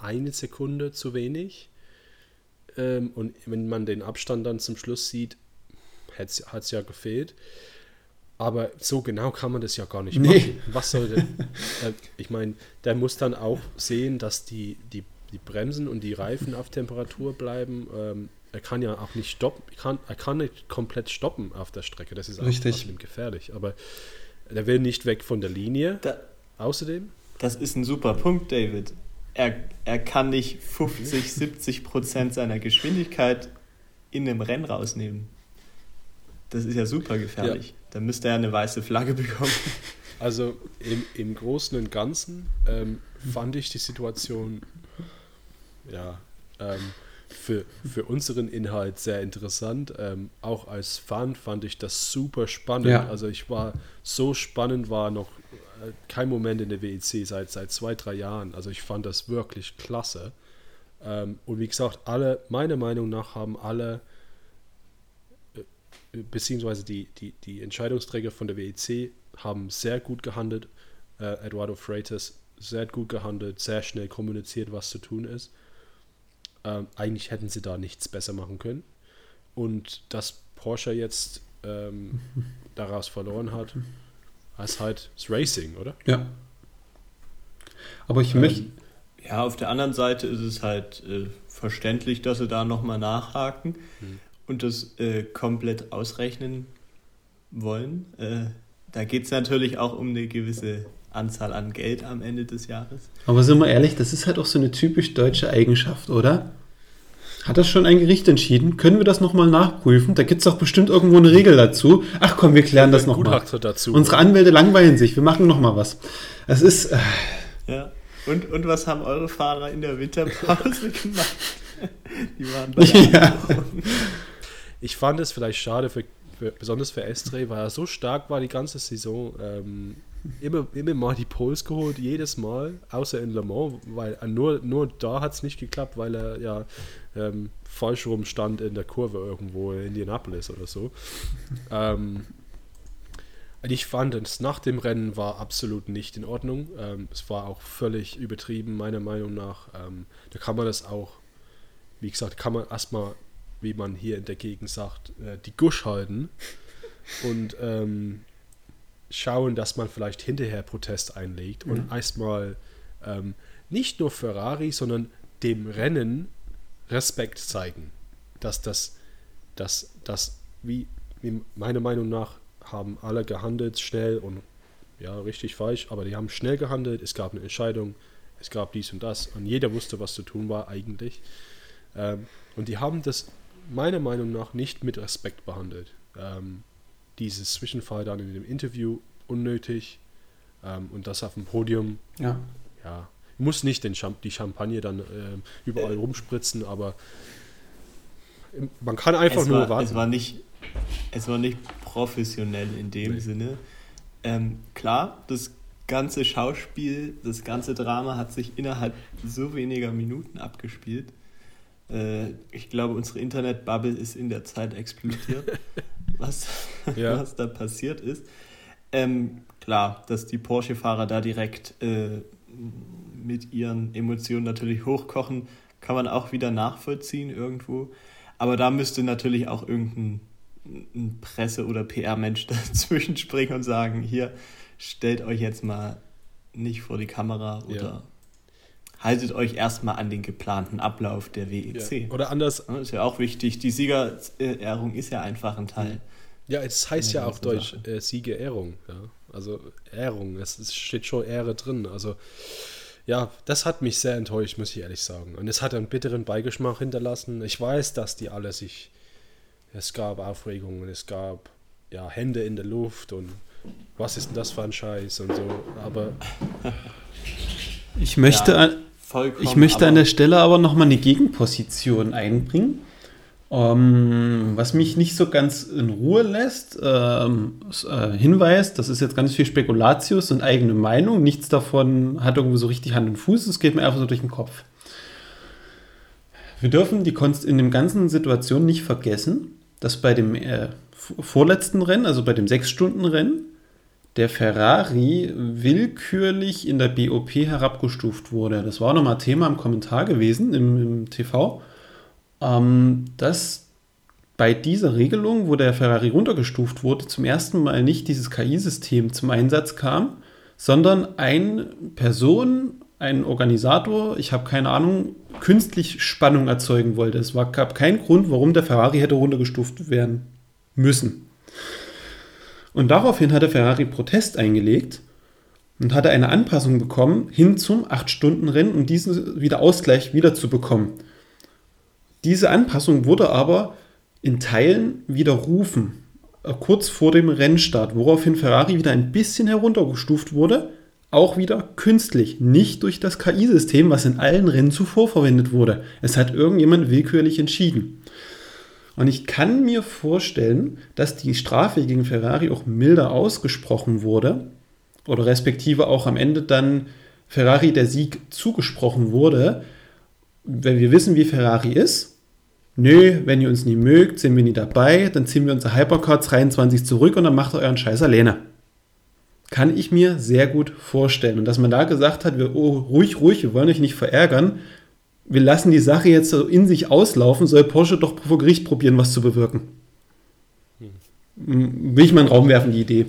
Speaker 1: eine Sekunde zu wenig ähm, und wenn man den Abstand dann zum Schluss sieht, hat es ja gefehlt. Aber so genau kann man das ja gar nicht
Speaker 2: Nee.
Speaker 1: machen. Was soll denn? äh, ich meine, der muss dann auch sehen, dass die, die, die Bremsen und die Reifen auf Temperatur bleiben. Ähm, er kann ja auch nicht stoppen, kann, er kann nicht komplett stoppen auf der Strecke. Das ist auch
Speaker 2: Richtig.
Speaker 1: außerdem gefährlich. Aber der will nicht weg von der Linie.
Speaker 3: Da,
Speaker 1: Außerdem,
Speaker 3: das ist ein super Punkt, David. Er, er kann nicht 50, 70 Prozent seiner Geschwindigkeit in einem Rennen rausnehmen. Das ist ja super gefährlich. Da müsste er eine weiße Flagge bekommen.
Speaker 1: also im, im Großen und Ganzen ähm, fand ich die Situation ja ähm, für, für unseren Inhalt sehr interessant. Ähm, auch als Fan fand ich das super spannend.
Speaker 2: Ja.
Speaker 1: Also ich war so spannend war noch äh, kein Moment in der WEC seit seit zwei drei Jahren. Also ich fand das wirklich klasse. Ähm, und wie gesagt, alle meiner Meinung nach haben alle beziehungsweise die, die, die Entscheidungsträger von der WEC haben sehr gut gehandelt. Äh, Eduardo Freitas sehr gut gehandelt, sehr schnell kommuniziert, was zu tun ist. Ähm, eigentlich hätten sie da nichts besser machen können. Und dass Porsche jetzt ähm, daraus verloren hat, ist halt das Racing, oder?
Speaker 2: Ja. Aber ich möchte.
Speaker 3: Ja, auf der anderen Seite ist es halt äh, verständlich, dass sie da nochmal nachhaken
Speaker 1: Hm.
Speaker 3: Und das äh, komplett ausrechnen wollen. Äh, da geht es natürlich auch um eine gewisse Anzahl an Geld am Ende des Jahres.
Speaker 2: Aber sind wir ehrlich, das ist halt auch so eine typisch deutsche Eigenschaft, oder? Hat das schon ein Gericht entschieden? Können wir das nochmal nachprüfen? Da gibt es doch bestimmt irgendwo eine Regel dazu. Ach komm, wir klären das nochmal. Unsere Anwälte langweilen sich, wir machen nochmal was. Es ist, äh,
Speaker 3: Ja. Und, und was haben eure Fahrer in der Winterpause gemacht? Die waren bei der
Speaker 2: Ja.
Speaker 1: Ich fand es vielleicht schade, für, für, besonders für Estre, weil er so stark war die ganze Saison. Ähm, immer, immer mal die Poles geholt, jedes Mal, außer in Le Mans, weil er nur, nur da hat es nicht geklappt, weil er ja ähm, falsch rum stand in der Kurve irgendwo in Indianapolis oder so. ähm, ich fand es nach dem Rennen war absolut nicht in Ordnung. Ähm, es war auch völlig übertrieben, meiner Meinung nach. Ähm, da kann man das auch, wie gesagt, kann man erstmal, wie man hier in der Gegend sagt, äh, die Gusch halten und ähm, schauen, dass man vielleicht hinterher Protest einlegt und erstmal ähm, nicht nur Ferrari, sondern dem Rennen Respekt zeigen. Dass das, dass das, wie, wie meiner Meinung nach, haben alle gehandelt, schnell und ja, richtig falsch, aber die haben schnell gehandelt, es gab eine Entscheidung, es gab dies und das und jeder wusste, was zu tun war eigentlich. Ähm, und die haben das meiner Meinung nach nicht mit Respekt behandelt. Ähm, dieses Zwischenfall dann in dem Interview unnötig ähm, und das auf dem Podium,
Speaker 2: ja.
Speaker 1: ja, muss nicht den Champ die Champagne dann ähm, überall rumspritzen, aber man kann einfach nur
Speaker 3: war,
Speaker 1: warten.
Speaker 3: es war nicht, es war nicht professionell in dem
Speaker 1: Nee.
Speaker 3: Sinne. Ähm, klar, das ganze Schauspiel, das ganze Drama hat sich innerhalb so weniger Minuten abgespielt. Äh, ich glaube, unsere Internetbubble ist in der Zeit explodiert, was,
Speaker 1: Ja.
Speaker 3: was da passiert ist. Ähm, klar, dass die Porsche-Fahrer da direkt äh, mit ihren Emotionen natürlich hochkochen, kann man auch wieder nachvollziehen irgendwo. Aber da müsste natürlich auch irgendein ein Presse- oder PR-Mensch dazwischen springen und sagen, hier, stellt euch jetzt mal nicht vor die Kamera oder
Speaker 1: Ja.
Speaker 3: Haltet euch erstmal an den geplanten Ablauf der WEC.
Speaker 1: ja. Oder anders,
Speaker 3: Ja, ist ja auch wichtig. Die Siegerehrung ist ja einfach ein Teil.
Speaker 1: ja, es heißt ja auch Deutsch äh, Siegerehrung, ja. Also Ehrung, es, es steht schon Ehre drin. Also ja, das hat mich sehr enttäuscht, muss ich ehrlich sagen. Und es hat einen bitteren Beigeschmack hinterlassen. Ich weiß, dass die alle sich. Es gab Aufregungen, es gab ja Hände in der Luft und was ist denn das für ein Scheiß und so. Aber
Speaker 2: Ich möchte,
Speaker 3: Ja, Vollkommen.
Speaker 2: ich möchte an der Stelle aber nochmal eine Gegenposition einbringen. Ähm, was mich nicht so ganz in Ruhe lässt, ähm, äh, Hinweis, das ist jetzt ganz viel Spekulatius und eigene Meinung. Nichts davon hat irgendwie so richtig Hand und Fuß. Es geht mir einfach so durch den Kopf. Wir dürfen die Konst in dem ganzen Situation nicht vergessen, dass bei dem äh, vorletzten Rennen, also bei dem Sechs-Stunden-Rennen, der Ferrari willkürlich in der BOP herabgestuft wurde. Das war nochmal Thema im Kommentar gewesen im, im TV, ähm, dass bei dieser Regelung, wo der Ferrari runtergestuft wurde, zum ersten Mal nicht dieses KI-System zum Einsatz kam, sondern eine Person, ein Organisator, ich habe keine Ahnung, künstlich Spannung erzeugen wollte. Es war, gab keinen Grund, warum der Ferrari hätte runtergestuft werden müssen. Und daraufhin hatte Ferrari Protest eingelegt und hatte eine Anpassung bekommen hin zum 8-Stunden-Rennen, um diesen wieder Ausgleich wiederzubekommen. Diese Anpassung wurde aber in Teilen widerrufen, äh, kurz vor dem Rennstart, woraufhin Ferrari wieder ein bisschen heruntergestuft wurde, auch wieder künstlich, nicht durch das KI-System, was in allen Rennen zuvor verwendet wurde. Es hat irgendjemand willkürlich entschieden. Und ich kann mir vorstellen, dass die Strafe gegen Ferrari auch milder ausgesprochen wurde oder respektive auch am Ende dann Ferrari der Sieg zugesprochen wurde, weil wir wissen, wie Ferrari ist. Nö, wenn ihr uns nie mögt, sind wir nie dabei, dann ziehen wir unser Hypercar 23 zurück und dann macht ihr euren Scheiß alleine. Kann ich mir sehr gut vorstellen. Und dass man da gesagt hat, wir, oh, ruhig, ruhig, wir wollen euch nicht verärgern, wir lassen die Sache jetzt so in sich auslaufen, soll Porsche doch vor Gericht probieren, was zu bewirken. Will ich mal in den Raum werfen, die Idee.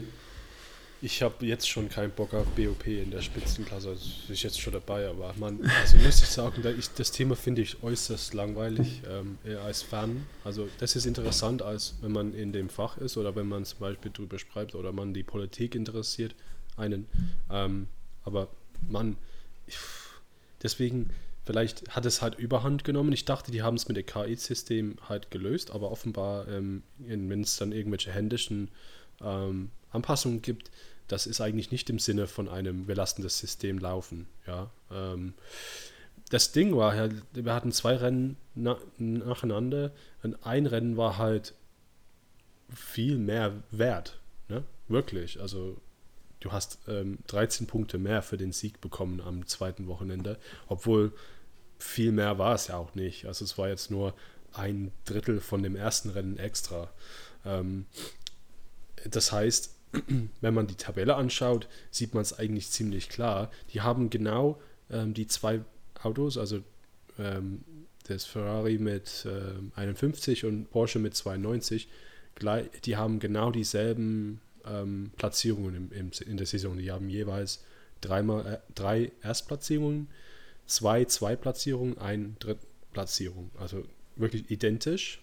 Speaker 1: Ich habe jetzt schon keinen Bock auf BOP in der Spitzenklasse. Also ich jetzt schon dabei, aber man, also muss ich sagen, da ich, das Thema finde ich äußerst langweilig ähm, als Fan. Also das ist interessant, als wenn man in dem Fach ist oder wenn man zum Beispiel drüber schreibt oder man die Politik interessiert einen. Ähm, aber man, ich, deswegen vielleicht hat es halt Überhand genommen. Ich dachte, die haben es mit dem KI-System halt gelöst, aber offenbar, ähm, wenn es dann irgendwelche händischen ähm, Anpassungen gibt, das ist eigentlich nicht im Sinne von einem, wir lassen das System laufen. Ja, ähm, das Ding war halt, wir hatten zwei Rennen na, nacheinander und ein Rennen war halt viel mehr wert. Ne? Wirklich. Also du hast ähm, 13 Punkte mehr für den Sieg bekommen am zweiten Wochenende, obwohl viel mehr war es ja auch nicht. Also es war jetzt nur ein Drittel von dem ersten Rennen extra. Ähm, das heißt, wenn man die Tabelle anschaut, sieht man es eigentlich ziemlich klar. Die haben genau ähm, die zwei Autos, also ähm, das Ferrari mit äh, 51 und Porsche mit 92, gleich, die haben genau dieselben ähm, Platzierungen im, im, in der Saison. Die haben jeweils dreimal, äh, drei Erstplatzierungen, zwei Zweitplatzierungen, ein Drittplatzierung. Also wirklich identisch.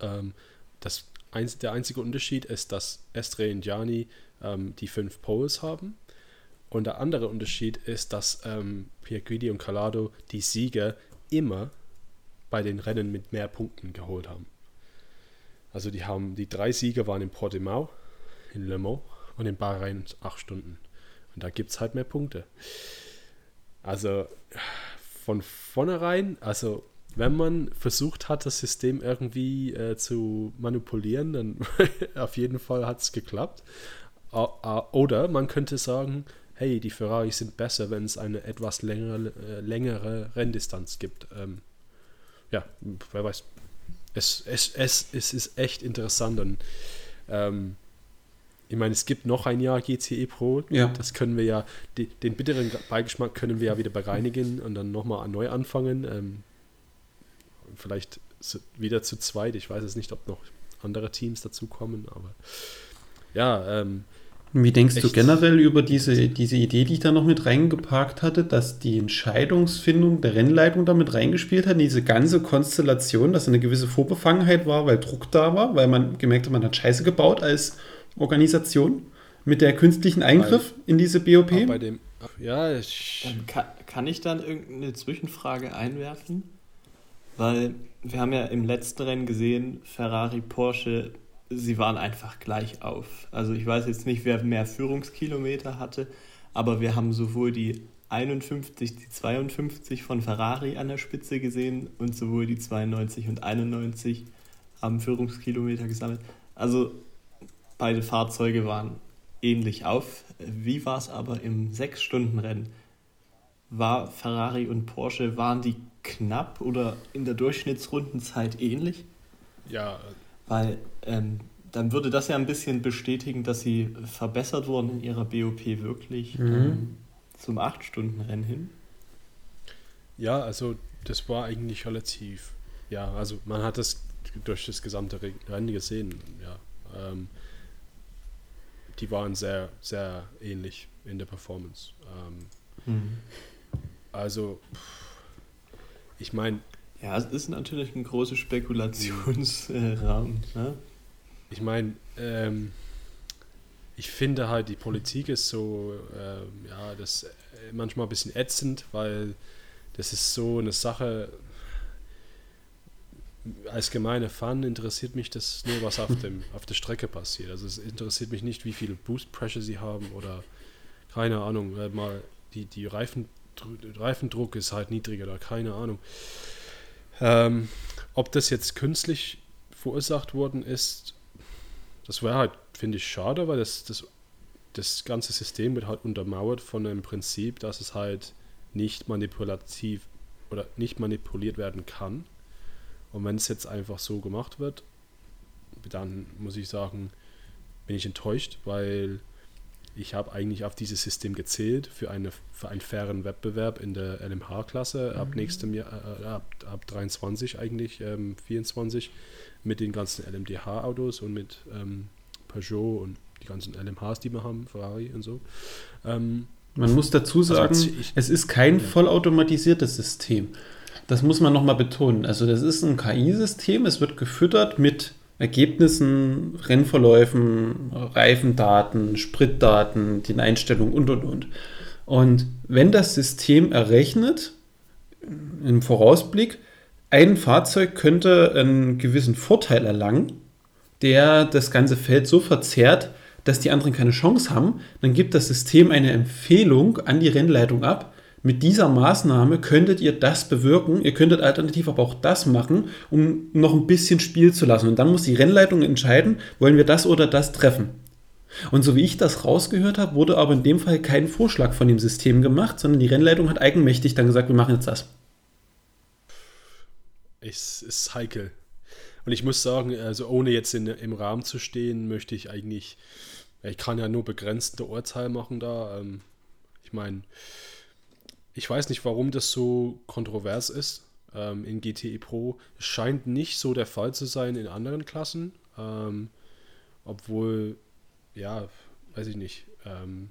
Speaker 1: Ähm, das Einz der einzige Unterschied ist, dass Estre und Gianni ähm, die fünf Poles haben. Und der andere Unterschied ist, dass ähm, Pierguidi und Calado die Sieger immer bei den Rennen mit mehr Punkten geholt haben. Also die haben die drei Sieger waren in Portimao, in Le Mans und in Bahrain acht Stunden. Und da gibt es halt mehr Punkte. Also von vornherein, also wenn man versucht hat, das System irgendwie äh, zu manipulieren, dann auf jeden Fall hat es geklappt. Oder man könnte sagen, hey, die Ferraris sind besser, wenn es eine etwas längere, äh, längere Renndistanz gibt. Ähm, ja, wer weiß. Es, es, es, es ist echt interessant. Und, ähm, ich meine, es gibt noch ein Jahr GCE Pro.
Speaker 2: Ja.
Speaker 1: Das können wir ja, die, den bitteren Beigeschmack können wir ja wieder bereinigen und dann nochmal neu anfangen. Ähm, vielleicht wieder zu zweit. Ich weiß es nicht, ob noch andere Teams dazu kommen, aber ja. Ähm,
Speaker 2: Wie denkst du generell über diese, diese Idee, die ich da noch mit reingeparkt hatte, dass die Entscheidungsfindung der Rennleitung damit reingespielt hat, diese ganze Konstellation, dass eine gewisse Vorbefangenheit war, weil Druck da war, weil man gemerkt hat, man hat Scheiße gebaut als Organisation mit der künstlichen Eingriff bei, in diese BOP?
Speaker 1: Bei dem, ja, ich,
Speaker 3: kann, kann ich dann irgendeine Zwischenfrage einwerfen? Weil wir haben ja im letzten Rennen gesehen, Ferrari, Porsche, sie waren einfach gleich auf. Also ich weiß jetzt nicht, wer mehr Führungskilometer hatte, aber wir haben sowohl die 51, die 52 von Ferrari an der Spitze gesehen und sowohl die 92 und 91 haben Führungskilometer gesammelt. Also beide Fahrzeuge waren ähnlich auf. Wie war es aber im 6-Stunden-Rennen? War Ferrari und Porsche, waren die knapp oder in der Durchschnittsrundenzeit ähnlich?
Speaker 1: Ja.
Speaker 3: Weil ähm, dann würde das ja ein bisschen bestätigen, dass sie verbessert wurden in ihrer BOP wirklich mhm. ähm, zum 8-Stunden-Rennen hin.
Speaker 1: Ja, also das war eigentlich relativ, ja, also man hat das durch das gesamte Rennen gesehen, ja. Ähm, die waren sehr, sehr ähnlich in der Performance. Ähm, mhm. Also, ich meine.
Speaker 3: Ja, es ist natürlich ein großer Spekulationsrahmen. Ne?
Speaker 1: Ich meine, ähm, ich finde halt, die Politik ist so, äh, ja, das manchmal ein bisschen ätzend, weil das ist so eine Sache, als gemeine Fan interessiert mich das nur, was auf, dem, auf der Strecke passiert. Also es interessiert mich nicht, wie viel Boost Pressure sie haben oder keine Ahnung, mal die, die Reifen Reifendruck ist halt niedriger oder keine Ahnung. Ähm, ob das jetzt künstlich verursacht worden ist, das wäre halt, finde ich, schade, weil das, das, das ganze System wird halt untermauert von dem Prinzip, dass es halt nicht manipulativ oder nicht manipuliert werden kann. Und wenn es jetzt einfach so gemacht wird, dann muss ich sagen, bin ich enttäuscht, weil ich habe eigentlich auf dieses System gezählt für, eine, für einen fairen Wettbewerb in der LMH-Klasse mhm. ab nächstem Jahr, äh, ab, ab 23 eigentlich, ähm, 24 mit den ganzen LMDH-Autos und mit ähm, Peugeot und die ganzen LMHs, die wir haben, Ferrari und so. Ähm,
Speaker 2: man muss dazu also sagen, also ich, es ist kein ja. vollautomatisiertes System. Das muss man nochmal betonen. Also das ist ein KI-System, es wird gefüttert mit Ergebnissen, Rennverläufen, Reifendaten, Spritdaten, den Einstellungen und, und, und. Und wenn das System errechnet, im Vorausblick, ein Fahrzeug könnte einen gewissen Vorteil erlangen, der das ganze Feld so verzerrt, dass die anderen keine Chance haben, dann gibt das System eine Empfehlung an die Rennleitung ab. Mit dieser Maßnahme könntet ihr das bewirken, ihr könntet alternativ aber auch das machen, um noch ein bisschen Spiel zu lassen. Und dann muss die Rennleitung entscheiden, wollen wir das oder das treffen. Und so wie ich das rausgehört habe, wurde aber in dem Fall kein Vorschlag von dem System gemacht, sondern die Rennleitung hat eigenmächtig dann gesagt, wir machen jetzt das.
Speaker 1: Es ist heikel. Und ich muss sagen, also ohne jetzt in, im Rahmen zu stehen, möchte ich eigentlich, ich kann ja nur begrenzte Urteil machen da. Ähm, ich meine, ich weiß nicht, warum das so kontrovers ist ähm, in GTE Pro. Es scheint nicht so der Fall zu sein in anderen Klassen, ähm, obwohl ja, weiß ich nicht. Ähm,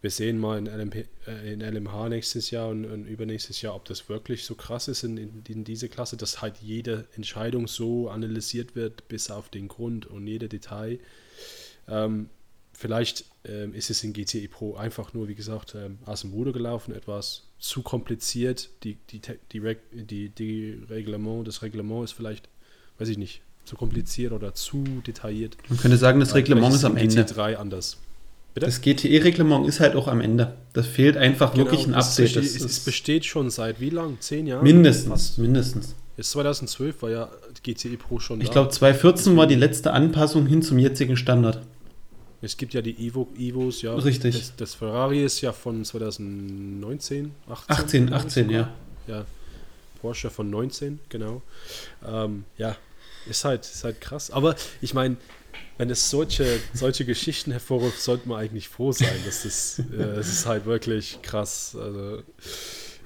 Speaker 1: wir sehen mal in, LMP, äh, in LMH nächstes Jahr und, und, übernächstes Jahr, ob das wirklich so krass ist in, in, in diese Klasse, dass halt jede Entscheidung so analysiert wird, bis auf den Grund und jede Detail. Ähm, vielleicht ähm, ist es in GTE Pro einfach nur, wie gesagt, ähm, aus dem Ruder gelaufen, etwas zu kompliziert. Die, die, die, die, die Reglement, das Reglement ist vielleicht, weiß ich nicht, zu kompliziert oder zu detailliert.
Speaker 2: Man könnte sagen, das Reglement ist am Ende.
Speaker 1: GT3 anders.
Speaker 2: Bitte? Das GTE-Reglement ist halt auch am Ende. Das fehlt einfach genau, wirklich ein Update.
Speaker 1: Das, es, es besteht schon seit wie lang? Zehn Jahren?
Speaker 2: Mindestens, mindestens.
Speaker 1: Ist 2012 war ja GTE Pro schon
Speaker 2: Ich glaube, 2014 war die letzte Anpassung hin zum jetzigen Standard.
Speaker 1: Es gibt ja die Evo, Evos, ja.
Speaker 2: Richtig.
Speaker 1: Das, das Ferrari ist ja von 2019,
Speaker 2: 18. 18, 18, ja.
Speaker 1: Ja. Porsche von 19, genau. Ähm, ja, ist halt, ist halt krass. Aber ich meine, wenn es solche, solche Geschichten hervorruft, sollte man eigentlich froh sein. Das ist, äh, es ist halt wirklich krass. Also,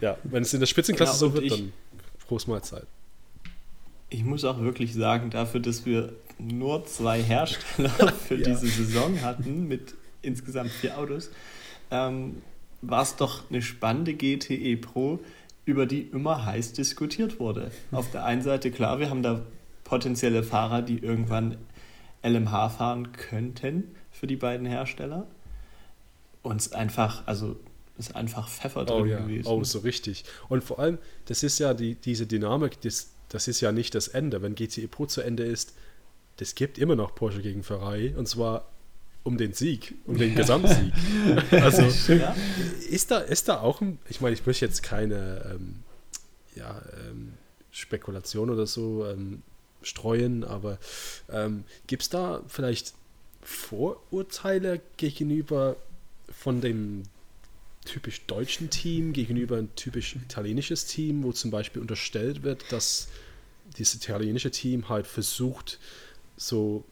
Speaker 1: ja, wenn es in der Spitzenklasse genau, so wird, ich, dann frohes Mahlzeit.
Speaker 3: Ich muss auch wirklich sagen, dafür, dass wir nur zwei Hersteller für ja. diese Saison hatten, mit insgesamt vier Autos, ähm, war es doch eine spannende GTE Pro, über die immer heiß diskutiert wurde. Auf der einen Seite, klar, wir haben da potenzielle Fahrer, die irgendwann LMH fahren könnten für die beiden Hersteller. Und es einfach, also ist einfach Pfeffer
Speaker 1: drin oh, ja. gewesen. Oh, so richtig. Und vor allem, das ist ja die, diese Dynamik, das, das ist ja nicht das Ende. Wenn GTE Pro zu Ende ist, das gibt immer noch Porsche gegen Ferrari und zwar um den Sieg, um den Gesamtsieg. also ist, da, ist da auch ein, ich meine, ich möchte jetzt keine ähm, ja, ähm, Spekulation oder so ähm, streuen, aber ähm, gibt es da vielleicht Vorurteile gegenüber von dem typisch deutschen Team gegenüber ein typisch italienisches Team, wo zum Beispiel unterstellt wird, dass dieses italienische Team halt versucht, so,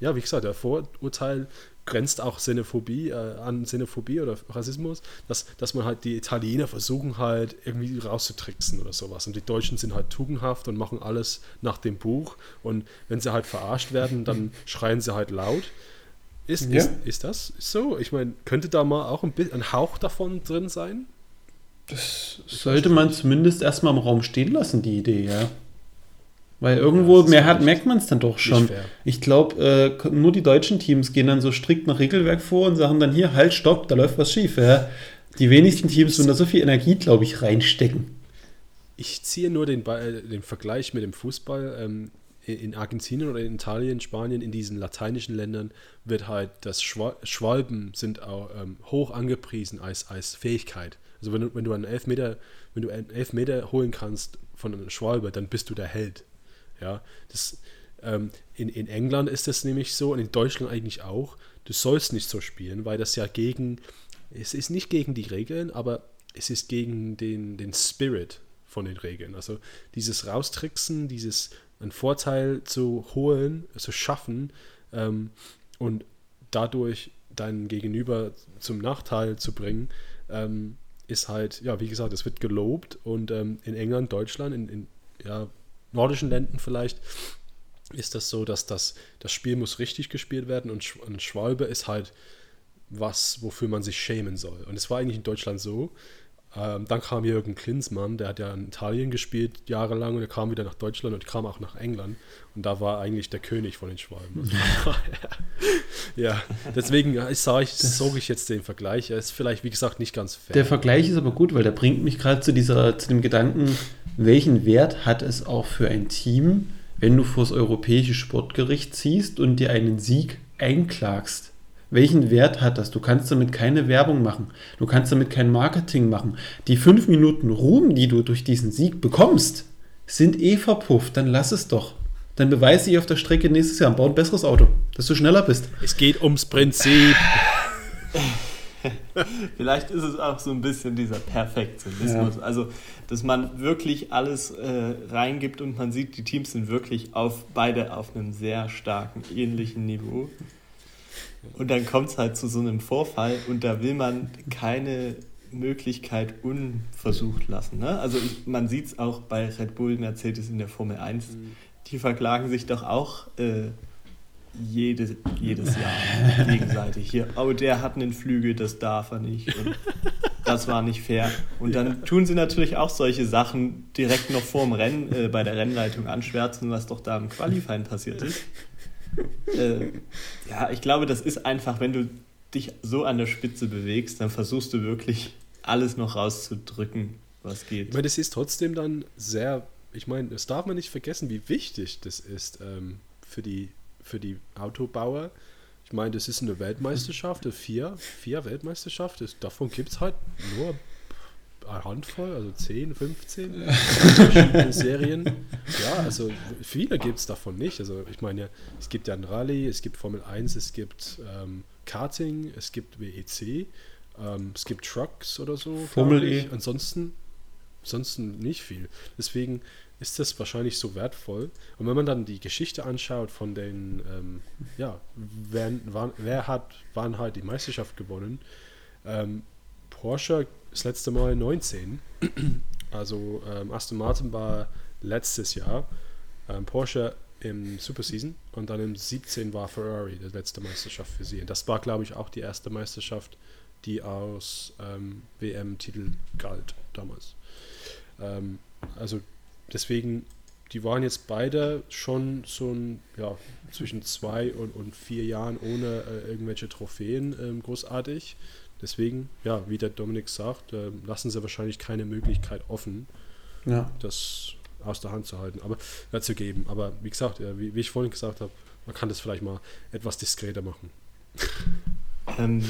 Speaker 1: ja, wie gesagt, der Vorurteil grenzt auch Xenophobie äh, an Xenophobie oder Rassismus, dass, dass man halt die Italiener versuchen halt irgendwie rauszutricksen oder sowas. Und die Deutschen sind halt tugendhaft und machen alles nach dem Buch. Und wenn sie halt verarscht werden, dann schreien sie halt laut. Ist, ja. ist, ist das so? Ich meine, könnte da mal auch ein, bisschen, ein Hauch davon drin sein?
Speaker 2: Das sollte man zumindest erstmal im Raum stehen lassen, die Idee, ja. Weil irgendwo ja, mehr hat, merkt man es dann doch schon. Ich glaube, äh, nur die deutschen Teams gehen dann so strikt nach Regelwerk vor und sagen dann hier, halt, stopp, da läuft was schief. Ja? Die wenigsten Teams würden da so viel Energie, glaube ich, reinstecken.
Speaker 1: Ich ziehe nur den, den Vergleich mit dem Fußball. Ähm, in Argentinien oder in Italien, Spanien, in diesen lateinischen Ländern wird halt das Schwalben sind auch ähm, hoch angepriesen als, als Fähigkeit. Also wenn du, wenn du einen Elfmeter, wenn du einen Elfmeter holen kannst von einem Schwalbe, dann bist du der Held. Ja, das, ähm, in, in England ist das nämlich so und in Deutschland eigentlich auch. Du sollst nicht so spielen, weil das ja gegen, es ist nicht gegen die Regeln, aber es ist gegen den, den Spirit von den Regeln. Also dieses Raustricksen, dieses einen Vorteil zu holen, zu schaffen ähm, und dadurch deinen Gegenüber zum Nachteil zu bringen, ähm, ist halt, ja, wie gesagt, es wird gelobt und ähm, in England, Deutschland, in, in ja, nordischen Ländern vielleicht, ist das so, dass das, das Spiel muss richtig gespielt werden und ein Schwalbe ist halt was, wofür man sich schämen soll. Und es war eigentlich in Deutschland so. Ähm, dann kam Jürgen Klinsmann, der hat ja in Italien gespielt jahrelang und er kam wieder nach Deutschland und kam auch nach England. Und da war eigentlich der König von den Schwalben. ja, deswegen sage ich, ich jetzt den Vergleich. Er ist vielleicht, wie gesagt, nicht ganz
Speaker 2: fair. Der Vergleich ist aber gut, weil der bringt mich gerade zu, zu dem Gedanken, welchen Wert hat es auch für ein Team, wenn du vor das Europäische Sportgericht ziehst und dir einen Sieg einklagst? Welchen Wert hat das? Du kannst damit keine Werbung machen. Du kannst damit kein Marketing machen. Die fünf Minuten Ruhm, die du durch diesen Sieg bekommst, sind eh verpufft. Dann lass es doch. Dann beweise ich auf der Strecke nächstes Jahr, bau ein besseres Auto, dass du schneller bist.
Speaker 1: Es geht ums Prinzip.
Speaker 3: Vielleicht ist es auch so ein bisschen dieser Perfektionismus. Ja. Also, dass man wirklich alles äh, reingibt und man sieht, die Teams sind wirklich auf beide auf einem sehr starken, ähnlichen Niveau. Und dann kommt es halt zu so einem Vorfall und da will man keine Möglichkeit unversucht lassen. Ne? Also ich, man sieht es auch bei Red Bull, Mercedes in der Formel 1, mhm. die verklagen sich doch auch äh, jede, jedes Jahr gegenseitig. Hier, oh, der hat einen Flügel, das darf er nicht. Und das war nicht fair. Und dann ja. tun sie natürlich auch solche Sachen direkt noch vorm Rennen äh, bei der Rennleitung anschwärzen, was doch da im Qualifying passiert ist. Äh, ja, ich glaube, das ist einfach, wenn du dich so an der Spitze bewegst, dann versuchst du wirklich alles noch rauszudrücken, was geht.
Speaker 1: Ich meine, das ist trotzdem dann sehr, ich meine, das darf man nicht vergessen, wie wichtig das ist ähm, für, die, für die Autobauer. Ich meine, das ist eine Weltmeisterschaft, vier, vier Weltmeisterschaften, davon gibt es halt nur eine Handvoll, also 10, 15 verschiedene Serien. Ja, also viele gibt es davon nicht. Also ich meine, es gibt ja ein Rallye, es gibt Formel 1, es gibt ähm, Karting, es gibt WEC, ähm, es gibt Trucks oder so.
Speaker 2: Formel E.
Speaker 1: Ansonsten, ansonsten nicht viel. Deswegen ist das wahrscheinlich so wertvoll. Und wenn man dann die Geschichte anschaut von den, ähm, ja, wer, wer, hat, wann halt die Meisterschaft gewonnen, ähm, Porsche das letzte Mal 19. Also ähm, Aston Martin war letztes Jahr, ähm, Porsche im Super Season und dann im 17 war Ferrari die letzte Meisterschaft für sie. Und das war, glaube ich, auch die erste Meisterschaft, die aus ähm, WM-Titel galt damals. Ähm, also deswegen, die waren jetzt beide schon so ein, ja, zwischen zwei und, und vier Jahren ohne äh, irgendwelche Trophäen ähm, großartig. Deswegen, ja, wie der Dominik sagt, äh, lassen sie wahrscheinlich keine Möglichkeit offen, ja. das aus der Hand zu halten, aber äh, zu geben. Aber wie gesagt, ja, wie, wie, ich vorhin gesagt habe, man kann das vielleicht mal etwas diskreter machen.
Speaker 3: Ähm,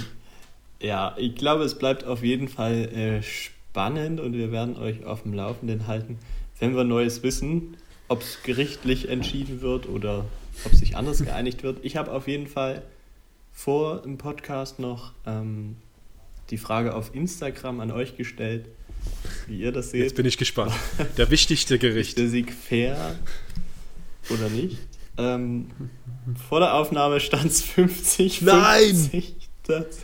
Speaker 3: ja, ich glaube, es bleibt auf jeden Fall äh, spannend und wir werden euch auf dem Laufenden halten, wenn wir Neues wissen, ob es gerichtlich entschieden wird oder ob sich anders geeinigt wird. Ich habe auf jeden Fall vor im Podcast noch ähm, die Frage auf Instagram an euch gestellt, wie ihr das seht.
Speaker 1: Jetzt bin ich gespannt. Der wichtigste Gericht.
Speaker 3: Ist der Sieg fair oder nicht? Ähm, vor der Aufnahme stand es 50, 50.
Speaker 1: Nein!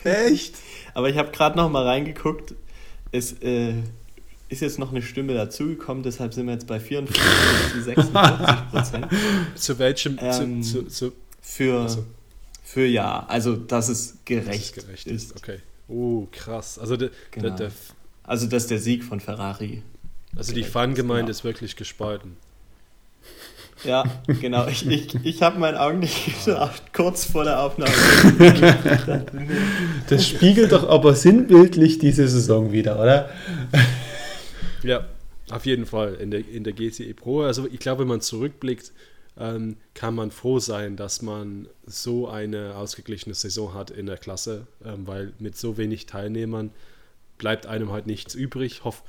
Speaker 3: Echt? Aber ich habe gerade noch mal reingeguckt. Es äh, ist jetzt noch eine Stimme dazugekommen, deshalb sind wir jetzt bei 54 zu 46 Prozent.
Speaker 1: Zu welchem?
Speaker 3: Ähm, zu, zu, zu, für, also. für ja, also dass es gerecht, dass es gerecht ist.
Speaker 1: Okay. Oh, krass. Also, de, genau.
Speaker 3: de, de, also das ist der Sieg von Ferrari.
Speaker 1: Also die Fangemeinde ist wirklich gespalten.
Speaker 3: Ja, genau. Ich, ich, ich habe meinen Augen nicht gedacht, kurz vor der Aufnahme.
Speaker 2: Das spiegelt doch aber sinnbildlich diese Saison wieder, oder?
Speaker 1: Ja, auf jeden Fall in der, in der GCE Pro. Also ich glaube, wenn man zurückblickt, ähm, kann man froh sein, dass man so eine ausgeglichene Saison hat in der Klasse, ähm, weil mit so wenig Teilnehmern bleibt einem halt nichts übrig, hoff,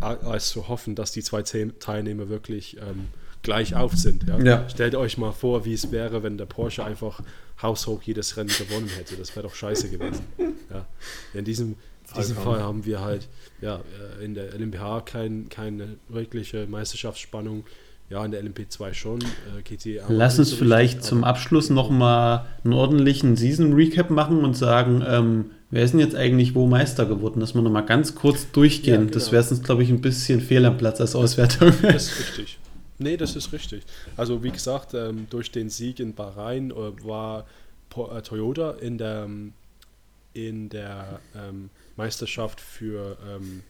Speaker 1: als zu hoffen, dass die zwei Teilnehmer wirklich ähm, gleich auf sind. Ja? Ja. Stellt euch mal vor, wie es wäre, wenn der Porsche einfach haushoch jedes Rennen gewonnen hätte. Das wäre doch scheiße gewesen. Ja? In diesem, diesem Fall haben wir halt ja, äh, in der LMPH kein, keine wirkliche Meisterschaftsspannung ja, in der LMP2 schon. Äh,
Speaker 2: KT Lass uns so vielleicht richtig, zum Abschluss nochmal einen ordentlichen Season-Recap machen und sagen, ähm, wer ist denn jetzt eigentlich wo Meister geworden? Dass wir nochmal ganz kurz durchgehen. Ja, genau. Das wäre sonst, glaube ich, ein bisschen fehl am Platz als Auswertung.
Speaker 1: Das ist richtig. Nee, das ist richtig. Also wie gesagt, ähm, durch den Sieg in Bahrain äh, war po äh, Toyota in der, ähm, in der ähm, Meisterschaft für, ähm,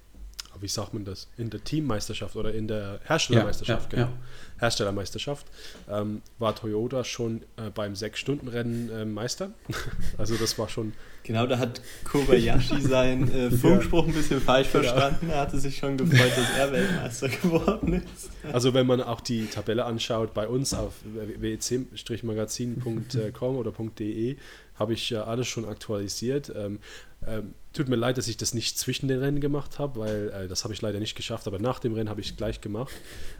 Speaker 1: wie sagt man das, in der Teammeisterschaft oder in der Herstellermeisterschaft,
Speaker 2: Ja, ja,
Speaker 1: genau. Herstellermeisterschaft, ähm, war Toyota schon äh, beim Sechs-Stunden-Rennen äh, Meister. also das war schon
Speaker 3: Genau, da hat Kobayashi seinen äh, Funkspruch ein bisschen falsch
Speaker 1: Genau.
Speaker 3: verstanden. Er hatte sich schon gefreut, dass er Weltmeister geworden ist.
Speaker 1: Also wenn man auch die Tabelle anschaut bei uns auf wec-magazin.com oder .de, habe ich ja alles schon aktualisiert. Ähm, ähm, tut mir leid, dass ich das nicht zwischen den Rennen gemacht habe, weil äh, das habe ich leider nicht geschafft, aber nach dem Rennen habe ich es gleich gemacht.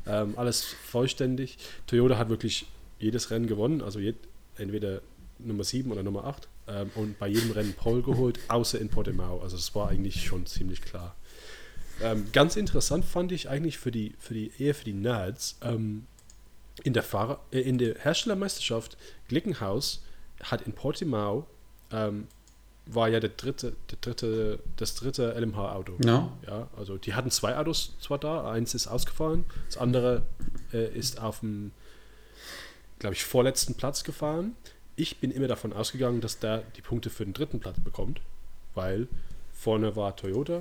Speaker 1: Ähm, alles vollständig. Toyota hat wirklich jedes Rennen gewonnen, also jed, entweder Nummer 7 oder Nummer 8 ähm, und bei jedem Rennen Pole geholt, außer in Portimao. Also das war eigentlich schon ziemlich klar. Ähm, ganz interessant fand ich eigentlich für die, für die eher für die Nerds, ähm, in, der Fahrer, äh, in der Herstellermeisterschaft Glickenhaus hat in Portimao ähm, war ja der dritte, der dritte, das dritte LMH-Auto.
Speaker 2: Ja.
Speaker 1: Ja, also die hatten zwei Autos zwar da, eins ist ausgefallen, das andere äh, ist auf dem, glaube ich, vorletzten Platz gefahren. Ich bin immer davon ausgegangen, dass der die Punkte für den dritten Platz bekommt, weil vorne war Toyota,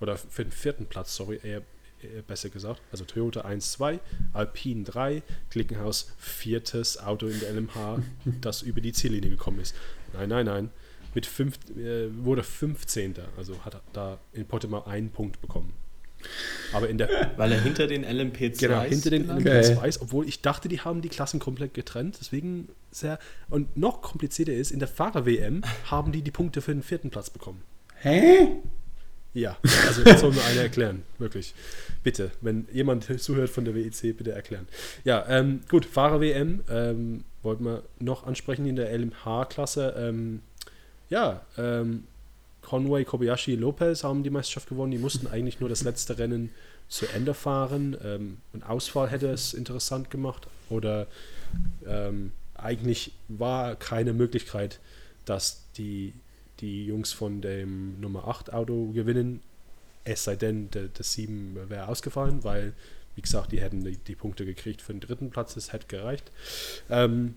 Speaker 1: oder für den vierten Platz, sorry, eher, eher besser gesagt. Also Toyota 1, 2, Alpine 3, Klickenhaus viertes Auto in der LMH, das über die Ziellinie gekommen ist. Nein, nein, nein. Mit fünf, äh, wurde 15. Also hat er da in Portimao einen Punkt bekommen. Aber in der,
Speaker 3: Weil er hinter den LMP2
Speaker 1: Genau, hinter den
Speaker 3: gelandet
Speaker 2: Geil.
Speaker 1: LMP2 ist, obwohl ich dachte, die haben die Klassen komplett getrennt. Deswegen sehr. Und noch komplizierter ist, in der Fahrer-WM haben die die Punkte für den vierten Platz bekommen.
Speaker 2: Hä?
Speaker 1: Ja, also das soll mir einer erklären, wirklich. Bitte, wenn jemand zuhört von der WEC, bitte erklären. Ja, ähm, gut, Fahrer-WM ähm, wollten wir noch ansprechen in der LMH-Klasse. Ähm, ja, ähm, Conway, Kobayashi, Lopez haben die Meisterschaft gewonnen. Die mussten eigentlich nur das letzte Rennen zu Ende fahren. Ähm, ein Ausfall hätte es interessant gemacht. Oder ähm, eigentlich war keine Möglichkeit, dass die, die Jungs von dem Nummer 8 Auto gewinnen. Es sei denn, das 7 wäre ausgefallen, weil, wie gesagt, die hätten die, die Punkte gekriegt für den dritten Platz. Das hätte gereicht. Ähm,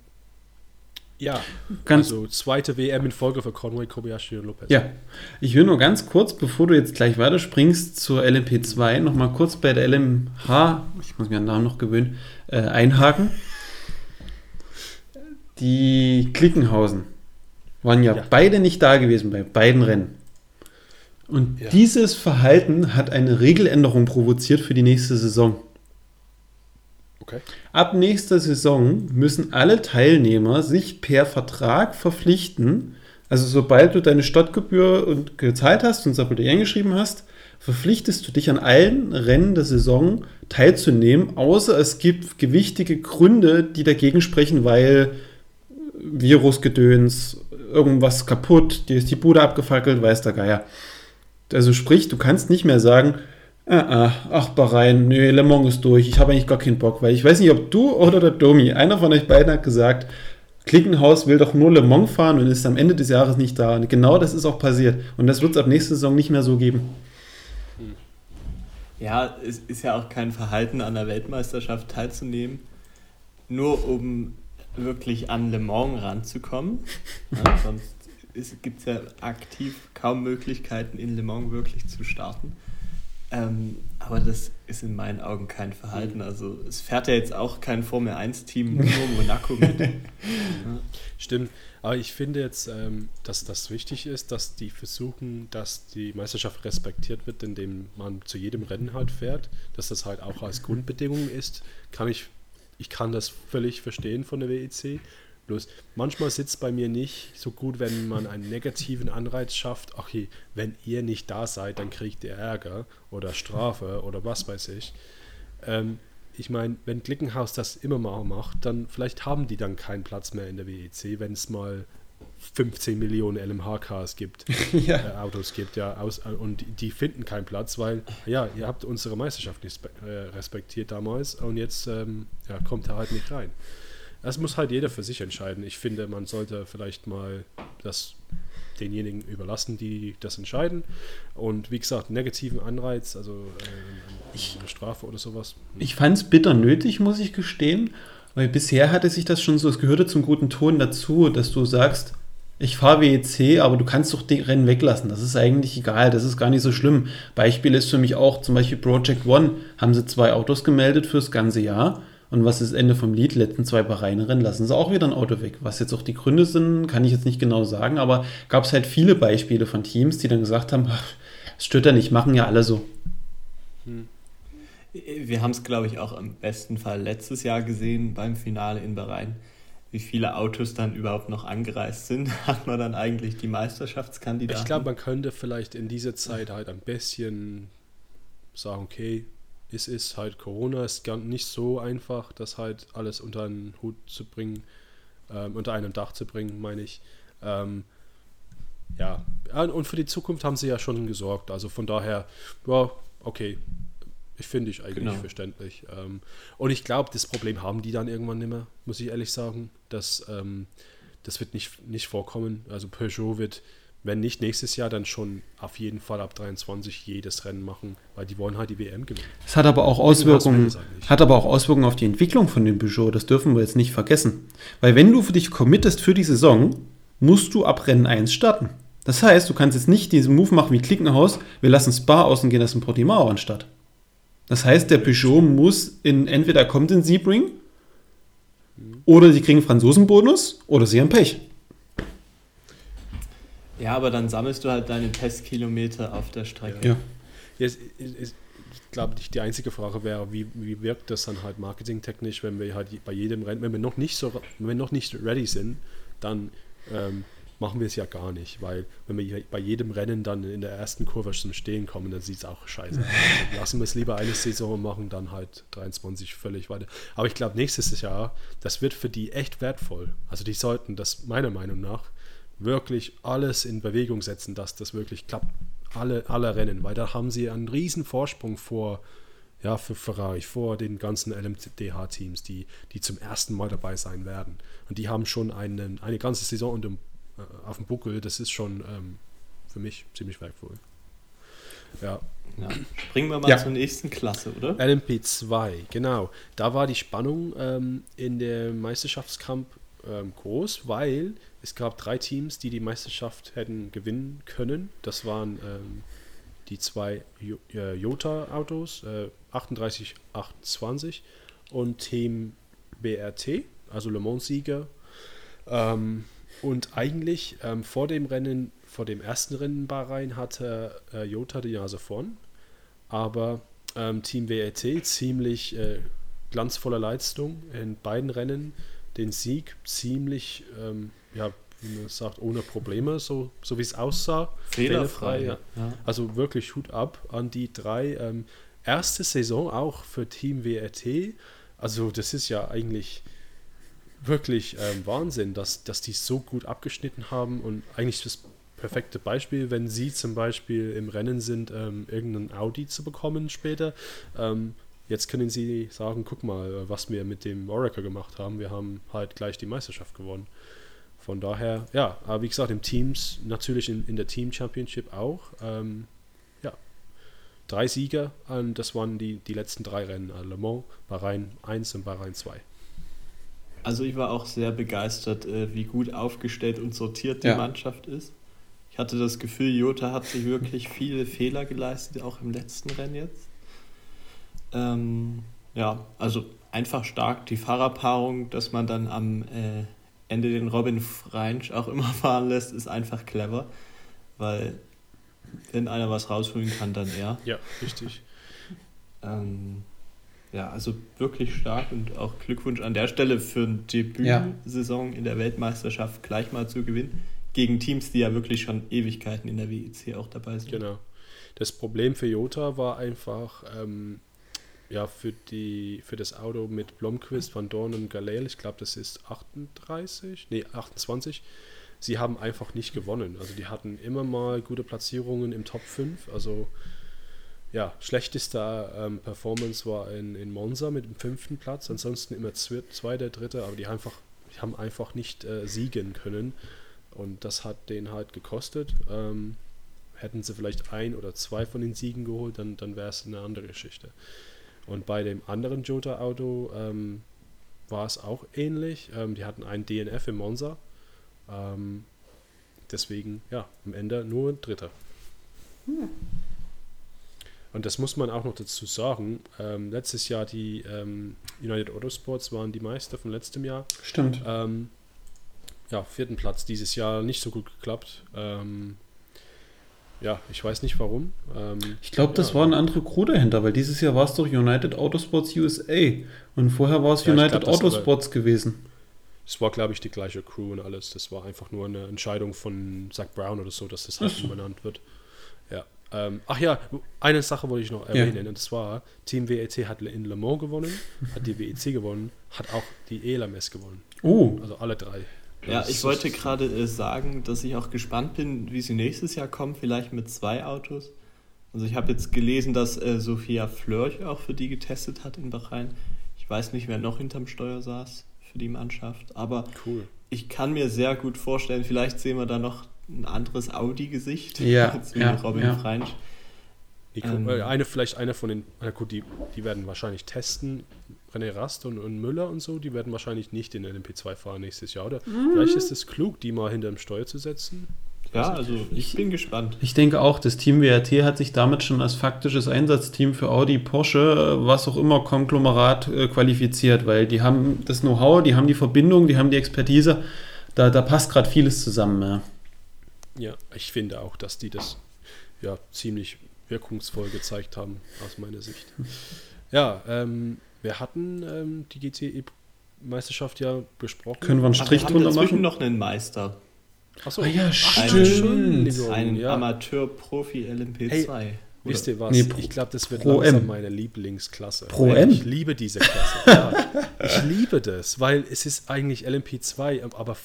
Speaker 1: ja,
Speaker 2: Ganz,
Speaker 1: also zweite WM in Folge für Conway, Kobayashi und Lopez.
Speaker 2: ja, ich will nur ganz kurz, bevor du jetzt gleich weiterspringst zur LMP2, nochmal kurz bei der LMH, ich muss mir den Namen noch gewöhnen, äh, einhaken. Die Klickenhausen waren ja,
Speaker 1: Ja.
Speaker 2: beide nicht da gewesen bei beiden Rennen. Und
Speaker 1: Ja.
Speaker 2: dieses Verhalten hat eine Regeländerung provoziert für die nächste Saison.
Speaker 1: Okay.
Speaker 2: Ab nächster Saison müssen alle Teilnehmer sich per Vertrag verpflichten, also sobald du deine Stadtgebühr und gezahlt hast und Sabotier eingeschrieben hast, verpflichtest du dich an allen Rennen der Saison teilzunehmen, außer es gibt gewichtige Gründe, die dagegen sprechen, weil Virusgedöns, irgendwas kaputt, dir ist die Bude abgefackelt, weiß der Geier. Also sprich, du kannst nicht mehr sagen, ah, ah, ach Bahrain, nö, Le Mans ist durch, ich habe eigentlich gar keinen Bock, weil ich weiß nicht, ob du oder der Domi, einer von euch beiden hat gesagt, Klickenhaus will doch nur Le Mans fahren und ist am Ende des Jahres nicht da. Und genau das ist auch passiert. Und das wird es ab nächster Saison nicht mehr so geben.
Speaker 3: Ja, es ist ja auch kein Verhalten, an der Weltmeisterschaft teilzunehmen, nur um wirklich an Le Mans ranzukommen. Ja, sonst gibt es ja aktiv kaum Möglichkeiten, in Le Mans wirklich zu starten. Ähm, aber das ist in meinen Augen kein Verhalten. Also es fährt ja jetzt auch kein Formel-1-Team nur Monaco mit. Ja.
Speaker 1: Stimmt, aber ich finde jetzt, ähm, dass das wichtig ist, dass die versuchen, dass die Meisterschaft respektiert wird, indem man zu jedem Rennen halt fährt, dass das halt auch als Grundbedingung ist, kann ich, ich kann das völlig verstehen von der WEC. Bloß manchmal sitzt es bei mir nicht so gut, wenn man einen negativen Anreiz schafft, okay, wenn ihr nicht da seid, dann kriegt ihr Ärger oder Strafe oder was weiß ich. Ähm, ich meine, wenn Glickenhaus das immer mal macht, dann vielleicht haben die dann keinen Platz mehr in der WEC, wenn es mal 15 Millionen LMH-Cars gibt,
Speaker 2: ja.
Speaker 1: äh, Autos gibt, ja, aus, äh, und die- finden keinen Platz, weil, ja, ihr habt unsere Meisterschaft nicht äh, respektiert damals und jetzt ähm, ja, kommt er halt nicht rein. Das muss halt jeder für sich entscheiden. Ich finde, man sollte vielleicht mal das denjenigen überlassen, die das entscheiden. Und wie gesagt, negativen Anreiz, also äh, eine Strafe oder sowas.
Speaker 2: Ich fand es bitter nötig, muss ich gestehen, weil bisher hatte sich das schon so, es gehörte zum guten Ton dazu, dass du sagst, ich fahre WEC, aber du kannst doch die Rennen weglassen. Das ist eigentlich egal, das ist gar nicht so schlimm. Beispiel ist für mich auch zum Beispiel Project One, haben sie zwei Autos gemeldet fürs ganze Jahr. Und was ist Ende vom Lied? Letzten zwei Bahrain-Rennen lassen sie auch wieder ein Auto weg. Was jetzt auch die Gründe sind, kann ich jetzt nicht genau sagen, aber gab es halt viele Beispiele von Teams, die dann gesagt haben, es stört ja nicht, machen ja alle so.
Speaker 3: Hm. Wir haben es, glaube ich, auch im besten Fall letztes Jahr gesehen beim Finale in Bahrain wie viele Autos dann überhaupt noch angereist sind, hat man dann eigentlich die Meisterschaftskandidaten.
Speaker 1: Ich glaube, man könnte vielleicht in dieser Zeit halt ein bisschen sagen, okay, es ist halt Corona, es ist gar nicht so einfach, das halt alles unter einen Hut zu bringen, ähm, unter einem Dach zu bringen, meine ich. Ähm, ja, und für die Zukunft haben sie ja schon gesorgt. Also von daher, ja, okay, ich finde ich eigentlich genau. verständlich. Ähm, und ich glaube, das Problem haben die dann irgendwann nicht mehr, muss ich ehrlich sagen. Das, ähm, das wird nicht, nicht vorkommen. Also Peugeot wird wenn nicht nächstes Jahr, dann schon auf jeden Fall ab 23 jedes Rennen machen, weil die wollen halt die WM gewinnen.
Speaker 2: Es hat aber auch Auswirkungen, hat aber auch Auswirkungen auf die Entwicklung von dem Peugeot, das dürfen wir jetzt nicht vergessen. Weil wenn du für dich committest für die Saison, musst du ab Rennen 1 starten. Das heißt, du kannst jetzt nicht diesen Move machen wie Klickenhaus, wir lassen Spa aus und gehen das in Portimao anstatt. Das heißt, der Peugeot muss in entweder kommt in Sebring oder sie kriegen Franzosenbonus oder sie haben Pech.
Speaker 3: Ja, aber dann sammelst du halt deine Testkilometer auf der Strecke.
Speaker 1: Ja. Jetzt, ich glaube, die einzige Frage wäre, wie, wie wirkt das dann halt marketingtechnisch, wenn wir halt bei jedem Rennen, wenn wir noch nicht so, wenn wir noch nicht ready sind, dann ähm, machen wir es ja gar nicht, weil wenn wir bei jedem Rennen dann in der ersten Kurve zum Stehen kommen, dann sieht es auch scheiße aus. Lassen wir es lieber eine Saison und machen, dann halt 23 völlig weiter. Aber ich glaube, nächstes Jahr, das wird für die echt wertvoll. Also die sollten das meiner Meinung nach wirklich alles in Bewegung setzen, dass das wirklich klappt. Alle, alle Rennen, weil da haben sie einen riesen Vorsprung vor, ja, für Ferrari, vor den ganzen LMDH-Teams, die, die zum ersten Mal dabei sein werden. Und die haben schon einen, eine ganze Saison unter, äh, auf dem Buckel. Das ist schon ähm, für mich ziemlich wertvoll.
Speaker 3: Ja. ja. Springen wir mal ja. zur nächsten Klasse, oder?
Speaker 1: LMP2, genau. Da war die Spannung ähm, in der Meisterschaftskampf ähm, groß, weil es gab drei Teams, die die Meisterschaft hätten gewinnen können. Das waren ähm, die zwei Jota-Autos, äh, 38, 28 und Team BRT, also Le Mans-Sieger. Ähm, und eigentlich ähm, vor dem Rennen, vor dem ersten Rennen in Bahrain hatte äh, Jota die Nase vorn, aber ähm, Team WRT ziemlich äh, glanzvolle Leistung in beiden Rennen den Sieg ziemlich, ähm, ja, wie man sagt, ohne Probleme, so, so wie es aussah.
Speaker 3: Fehlerfrei. Ja.
Speaker 1: Ja. Also wirklich Hut ab an die drei. Ähm, erste Saison auch für Team WRT. Also das ist ja eigentlich wirklich ähm, Wahnsinn, dass, dass die so gut abgeschnitten haben und eigentlich das perfekte Beispiel, wenn sie zum Beispiel im Rennen sind, ähm, irgendeinen Audi zu bekommen später, ähm, Jetzt können sie sagen, guck mal, was wir mit dem Oracle gemacht haben. Wir haben halt gleich die Meisterschaft gewonnen. Von daher, ja, aber wie gesagt, im Teams, natürlich in, in der Team Championship auch. Ähm, ja, drei Sieger, und das waren die, die letzten drei Rennen. Also Le Mans, Bahrain 1 und Bahrain 2.
Speaker 3: Also ich war auch sehr begeistert, äh, wie gut aufgestellt und sortiert die ja. Mannschaft ist. Ich hatte das Gefühl, Jota hat sich wirklich viele Fehler geleistet, auch im letzten Rennen jetzt. Ähm, ja, also einfach stark die Fahrerpaarung, dass man dann am äh, Ende den Robin Freinsch auch immer fahren lässt, ist einfach clever, weil wenn einer was rausholen kann, dann er.
Speaker 1: Ja, richtig.
Speaker 3: Ähm, ja, also wirklich stark und auch Glückwunsch an der Stelle für eine Debütsaison ja. in der Weltmeisterschaft gleich mal zu gewinnen. Gegen Teams, die ja wirklich schon Ewigkeiten in der WEC auch dabei sind.
Speaker 1: Genau. Das Problem für Jota war einfach, ähm, ja, für, die, für das Auto mit Blomqvist, Van Dorn und Galel, ich glaube, das ist 38, nee, 28. Sie haben einfach nicht gewonnen. Also die hatten immer mal gute Platzierungen im Top 5. Also ja, schlechteste ähm, Performance war in, in Monza mit dem fünften Platz. Ansonsten immer zweiter, dritter, aber die, einfach, die haben einfach nicht äh, siegen können. Und das hat den halt gekostet. Ähm, hätten sie vielleicht ein oder zwei von den Siegen geholt, dann, dann wäre es eine andere Geschichte. Und bei dem anderen Jota-Auto ähm, war es auch ähnlich. Ähm, die hatten ein DNF im Monza. Ähm, deswegen, ja, am Ende nur ein Dritter. Hm. Und das muss man auch noch dazu sagen. Ähm, letztes Jahr die ähm, United Autosports waren die Meister von letztem Jahr.
Speaker 2: Stimmt.
Speaker 1: Ähm, ja, vierten Platz dieses Jahr nicht so gut geklappt. Ja, ich weiß nicht warum. Ähm,
Speaker 2: ich glaube, das ja. war eine andere Crew dahinter, weil dieses Jahr war es doch United Autosports USA und vorher war es ja, United glaub, Autosports gewesen.
Speaker 1: Es war, glaube ich, die gleiche Crew und alles. Das war einfach nur eine Entscheidung von Zach Brown oder so, dass das halt umbenannt wird. Ja. Ähm, ach ja, eine Sache wollte ich noch erwähnen, ja. und das war, Team WEC hat in Le Mans gewonnen, hat die WEC gewonnen, hat auch die ELMS gewonnen.
Speaker 2: Oh.
Speaker 1: Also alle drei.
Speaker 3: Ja, ich wollte gerade äh, sagen, dass ich auch gespannt bin, wie sie nächstes Jahr kommen, vielleicht mit zwei Autos. Also ich habe jetzt gelesen, dass äh, Sophia Flörch auch für die getestet hat in Bahrain. Ich weiß nicht, wer noch hinterm Steuer saß für die Mannschaft, aber
Speaker 1: cool.
Speaker 3: ich kann mir sehr gut vorstellen, vielleicht sehen wir da noch ein anderes Audi-Gesicht
Speaker 2: ja, als wie ja,
Speaker 3: Robin
Speaker 2: ja.
Speaker 3: Freinsch.
Speaker 1: Ähm, eine, vielleicht einer von den, na gut, die, die werden wahrscheinlich testen, René Rast und, und Müller und so, die werden wahrscheinlich nicht in LMP2 fahren nächstes Jahr, oder? Mhm. Vielleicht ist es klug, die mal hinter dem Steuer zu setzen.
Speaker 3: Ja, also ich bin gespannt.
Speaker 2: Ich denke auch, das Team WRT hat sich damit schon als faktisches Einsatzteam für Audi, Porsche, was auch immer, Konglomerat äh, qualifiziert, weil die haben das Know-how, die haben die Verbindung, die haben die Expertise. Da, da passt gerade vieles zusammen. Ja.
Speaker 1: ja, ich finde auch, dass die das ja ziemlich wirkungsvoll gezeigt haben, aus meiner Sicht. Ja, ähm, wir hatten ähm, die GTE-Meisterschaft ja besprochen.
Speaker 2: Können wir einen Strich
Speaker 3: wir drunter machen? noch einen Meister.
Speaker 2: Achso, ah, ja, stimmt.
Speaker 3: Ein ja. Amateur-Profi LMP2. Hey,
Speaker 1: wisst ihr was? Nee, ich glaube, das wird Pro langsam M. meine Lieblingsklasse.
Speaker 2: Pro M?
Speaker 1: Ich liebe diese Klasse. ja. Ich liebe das, weil es ist eigentlich LMP2, aber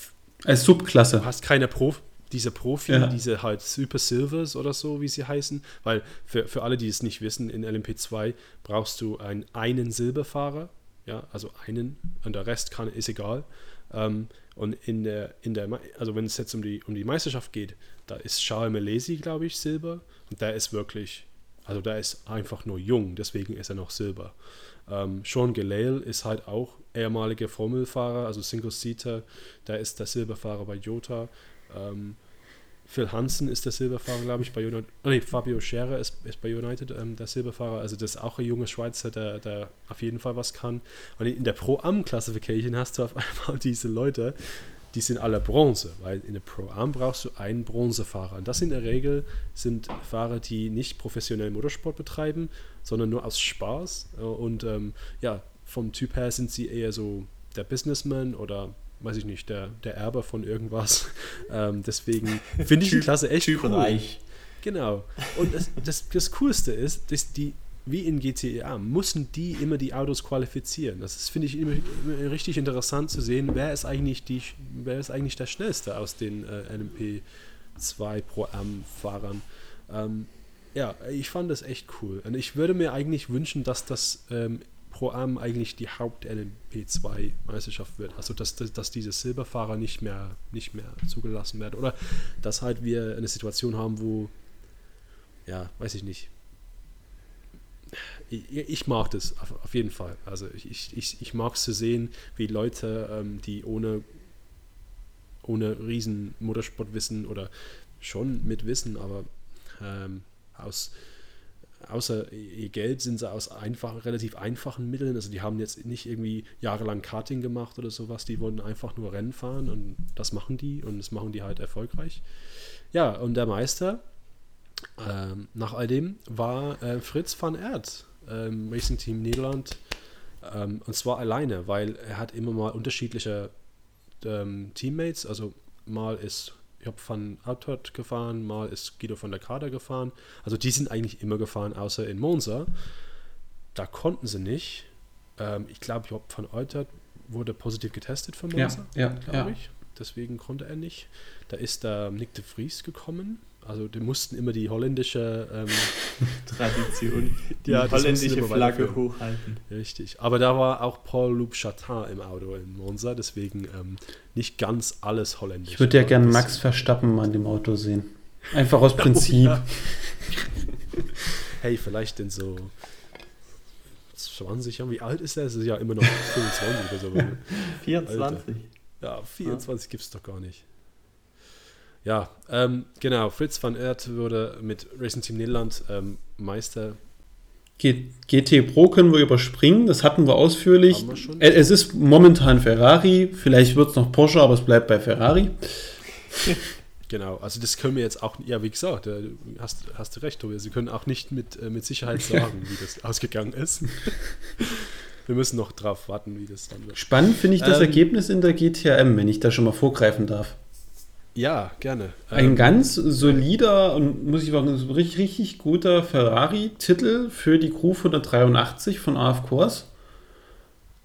Speaker 2: als Subklasse.
Speaker 1: Du hast keine Profi diese Profi, ja. diese halt Super Silvers oder so, wie sie heißen, weil für, für alle, die es nicht wissen, in LMP2 brauchst du einen, einen Silberfahrer, ja, also einen und der Rest kann, ist egal. Ähm, und in der, in der, also wenn es jetzt um die, um die Meisterschaft geht, da ist Charles Melesi, glaube ich, Silber und der ist wirklich, also der ist einfach nur jung, deswegen ist er noch Silber. Ähm, Sean Gelael ist halt auch ehemaliger Formelfahrer, also Single-Seater, der ist der Silberfahrer bei Jota. Ähm, Phil Hansen ist der Silberfahrer, glaube ich, bei United. Oh nee, Fabio Scherer ist, ist bei United ähm, der Silberfahrer. Also das ist auch ein junger Schweizer, der, der auf jeden Fall was kann. Und in der Pro-Am-Classification hast du auf einmal diese Leute, die sind alle Bronze, weil in der Pro-Am brauchst du einen Bronzefahrer. Und das in der Regel sind Fahrer, die nicht professionell Motorsport betreiben, sondern nur aus Spaß. Und ähm, ja, vom Typ her sind sie eher so der Businessman oder weiß ich nicht, der, der Erbe von irgendwas. Ähm, deswegen finde ich die Klasse echt
Speaker 3: typ
Speaker 1: cool.
Speaker 3: reich.
Speaker 1: Genau. Und das, das, das Coolste ist, dass die, wie in GTA, müssen die immer die Autos qualifizieren. Das finde ich immer, immer, richtig interessant zu sehen, wer ist eigentlich, die, wer ist eigentlich der Schnellste aus den äh, LMP2 Pro Am-Fahrern. Ähm, ja, ich fand das echt cool. Und ich würde mir eigentlich wünschen, dass das ähm, Pro Am eigentlich die Haupt-LMP2-Meisterschaft wird. Also dass, dass, dass, diese Silberfahrer nicht mehr, nicht mehr zugelassen werden. Oder dass halt wir eine Situation haben, wo, ja, weiß ich nicht. Ich, ich mag das auf, auf, jeden Fall. Also ich, ich, ich mag es zu sehen, wie Leute, ähm, die ohne, ohne riesen Motorsportwissen oder schon mit Wissen, aber ähm, aus außer ihr Geld sind sie aus einfach, relativ einfachen Mitteln. Also die haben jetzt nicht irgendwie jahrelang Karting gemacht oder sowas. Die wollen einfach nur Rennen fahren und das machen die und das machen die halt erfolgreich. Ja, und der Meister ähm, nach all dem war äh, Fritz van Ert, ähm, Racing Team Niederland. Ähm, und zwar alleine, weil er hat immer mal unterschiedliche ähm, Teammates. Also mal ist ich habe von Outhot gefahren, mal ist Guido von der Kader gefahren. Also die sind eigentlich immer gefahren, außer in Monza. Da konnten sie nicht. Ähm, ich glaube, Job von Outhot wurde positiv getestet für Monza,
Speaker 2: ja, ja,
Speaker 1: glaube ja. ich. Deswegen konnte er nicht. Da ist der Nick de Vries gekommen. Also die mussten immer die holländische ähm,
Speaker 3: Tradition, die
Speaker 1: Ja,
Speaker 3: holländische Flagge hochhalten.
Speaker 1: Richtig. Aber da war auch Paul Loup Chatin im Auto in Monza, deswegen ähm, nicht ganz alles holländisch.
Speaker 2: Ich würde ja
Speaker 1: aber
Speaker 2: gern
Speaker 1: das-
Speaker 2: Max Verstappen mal in dem Auto sehen. Einfach aus Prinzip.
Speaker 1: ja. Hey, vielleicht in so 20 Jahren. Wie alt ist er? Es ist ja immer noch 25 oder so. ne?
Speaker 3: 24.
Speaker 1: Ja, 24 gibt es doch gar nicht. Ja, ähm, genau. Fritz van Aert wurde mit Racing Team Nederland ähm, Meister.
Speaker 2: G GT Pro können wir überspringen, das hatten wir ausführlich.
Speaker 1: Wir?
Speaker 2: Äh, Es ist momentan Ferrari, vielleicht wird es noch Porsche, aber es bleibt bei Ferrari.
Speaker 1: Genau, also das können wir jetzt auch, ja, wie gesagt, äh, hast, hast du recht, Tobias. Sie können auch nicht mit, äh, mit Sicherheit sagen, wie das ausgegangen ist. wir müssen noch drauf warten, wie das dann wird.
Speaker 2: Spannend finde ich das
Speaker 1: Ähm,
Speaker 2: Ergebnis in der GTM, wenn ich da schon mal vorgreifen darf.
Speaker 1: Ja, gerne.
Speaker 2: Ein
Speaker 1: Ähm,
Speaker 2: ganz solider und muss ich sagen, richtig, richtig guter Ferrari-Titel für die Crew 183 von AF Course.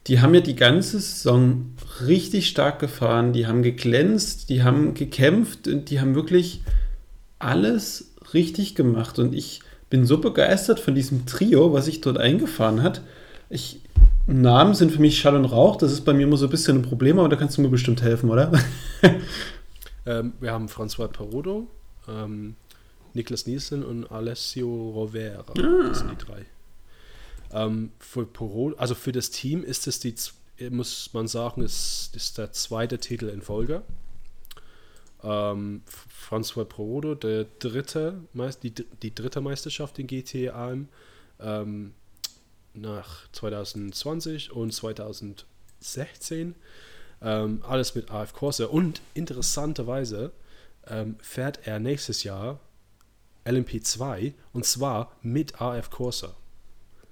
Speaker 2: Die haben ja die ganze Saison richtig stark gefahren, die haben geglänzt, die haben gekämpft und die haben wirklich alles richtig gemacht. Und ich bin so begeistert von diesem Trio, was sich dort eingefahren hat. Ich, Namen sind für mich Schall und Rauch, das ist bei mir immer so ein bisschen ein Problem, aber da kannst du mir bestimmt helfen, oder?
Speaker 1: ähm, wir haben François Perodo, ähm, Niklas Nielsen und Alessio Rovera. Das sind die drei. Ähm, für Perodo, also für das Team ist es die, muss man sagen, ist, ist der zweite Titel in Folge. Ähm, François Perodo, der dritte, die, die dritte Meisterschaft in GTAM ähm, nach 2020 und 2016. Ähm, alles mit AF Corsa. Und interessanterweise ähm, fährt er nächstes Jahr LMP2 und zwar mit AF Corsa.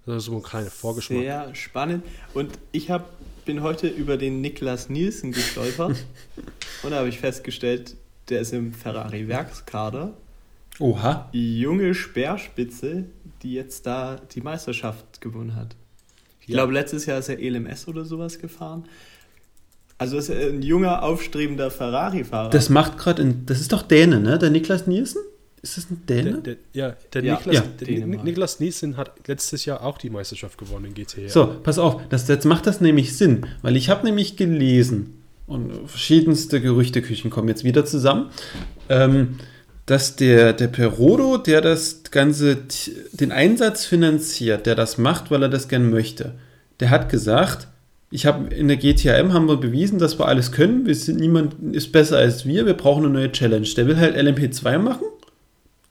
Speaker 1: Das ist so ein kleiner Vorgeschmack.
Speaker 3: Sehr spannend. Und ich hab, bin heute über den Niklas Nielsen gestolpert und da habe ich festgestellt, der ist im Ferrari-Werkskader.
Speaker 2: Oha.
Speaker 3: Die junge Speerspitze, die jetzt da die Meisterschaft gewonnen hat. Ich
Speaker 1: Ja.
Speaker 3: glaube, letztes Jahr ist er LMS oder sowas gefahren. Also ist er ein junger, aufstrebender Ferrari-Fahrer.
Speaker 2: Das macht gerade, das ist doch Däne, ne? Der Niklas Nielsen? Ist das ein
Speaker 1: Der,
Speaker 2: Däne?
Speaker 1: der, ja, der,
Speaker 3: Ja,
Speaker 1: Niklas,
Speaker 2: ja.
Speaker 1: der Niklas Nielsen hat letztes Jahr auch die Meisterschaft gewonnen in GTA.
Speaker 2: So, pass auf, das, jetzt macht das nämlich Sinn, weil ich habe nämlich gelesen, und verschiedenste Gerüchteküchen kommen jetzt wieder zusammen, ähm, dass der, der Perodo, der das Ganze, den Einsatz finanziert, der das macht, weil er das gern möchte, der hat gesagt, ich habe in der GTM haben wir bewiesen, dass wir alles können, wir sind, niemand ist besser als wir, wir brauchen eine neue Challenge. Der will halt LMP2 machen,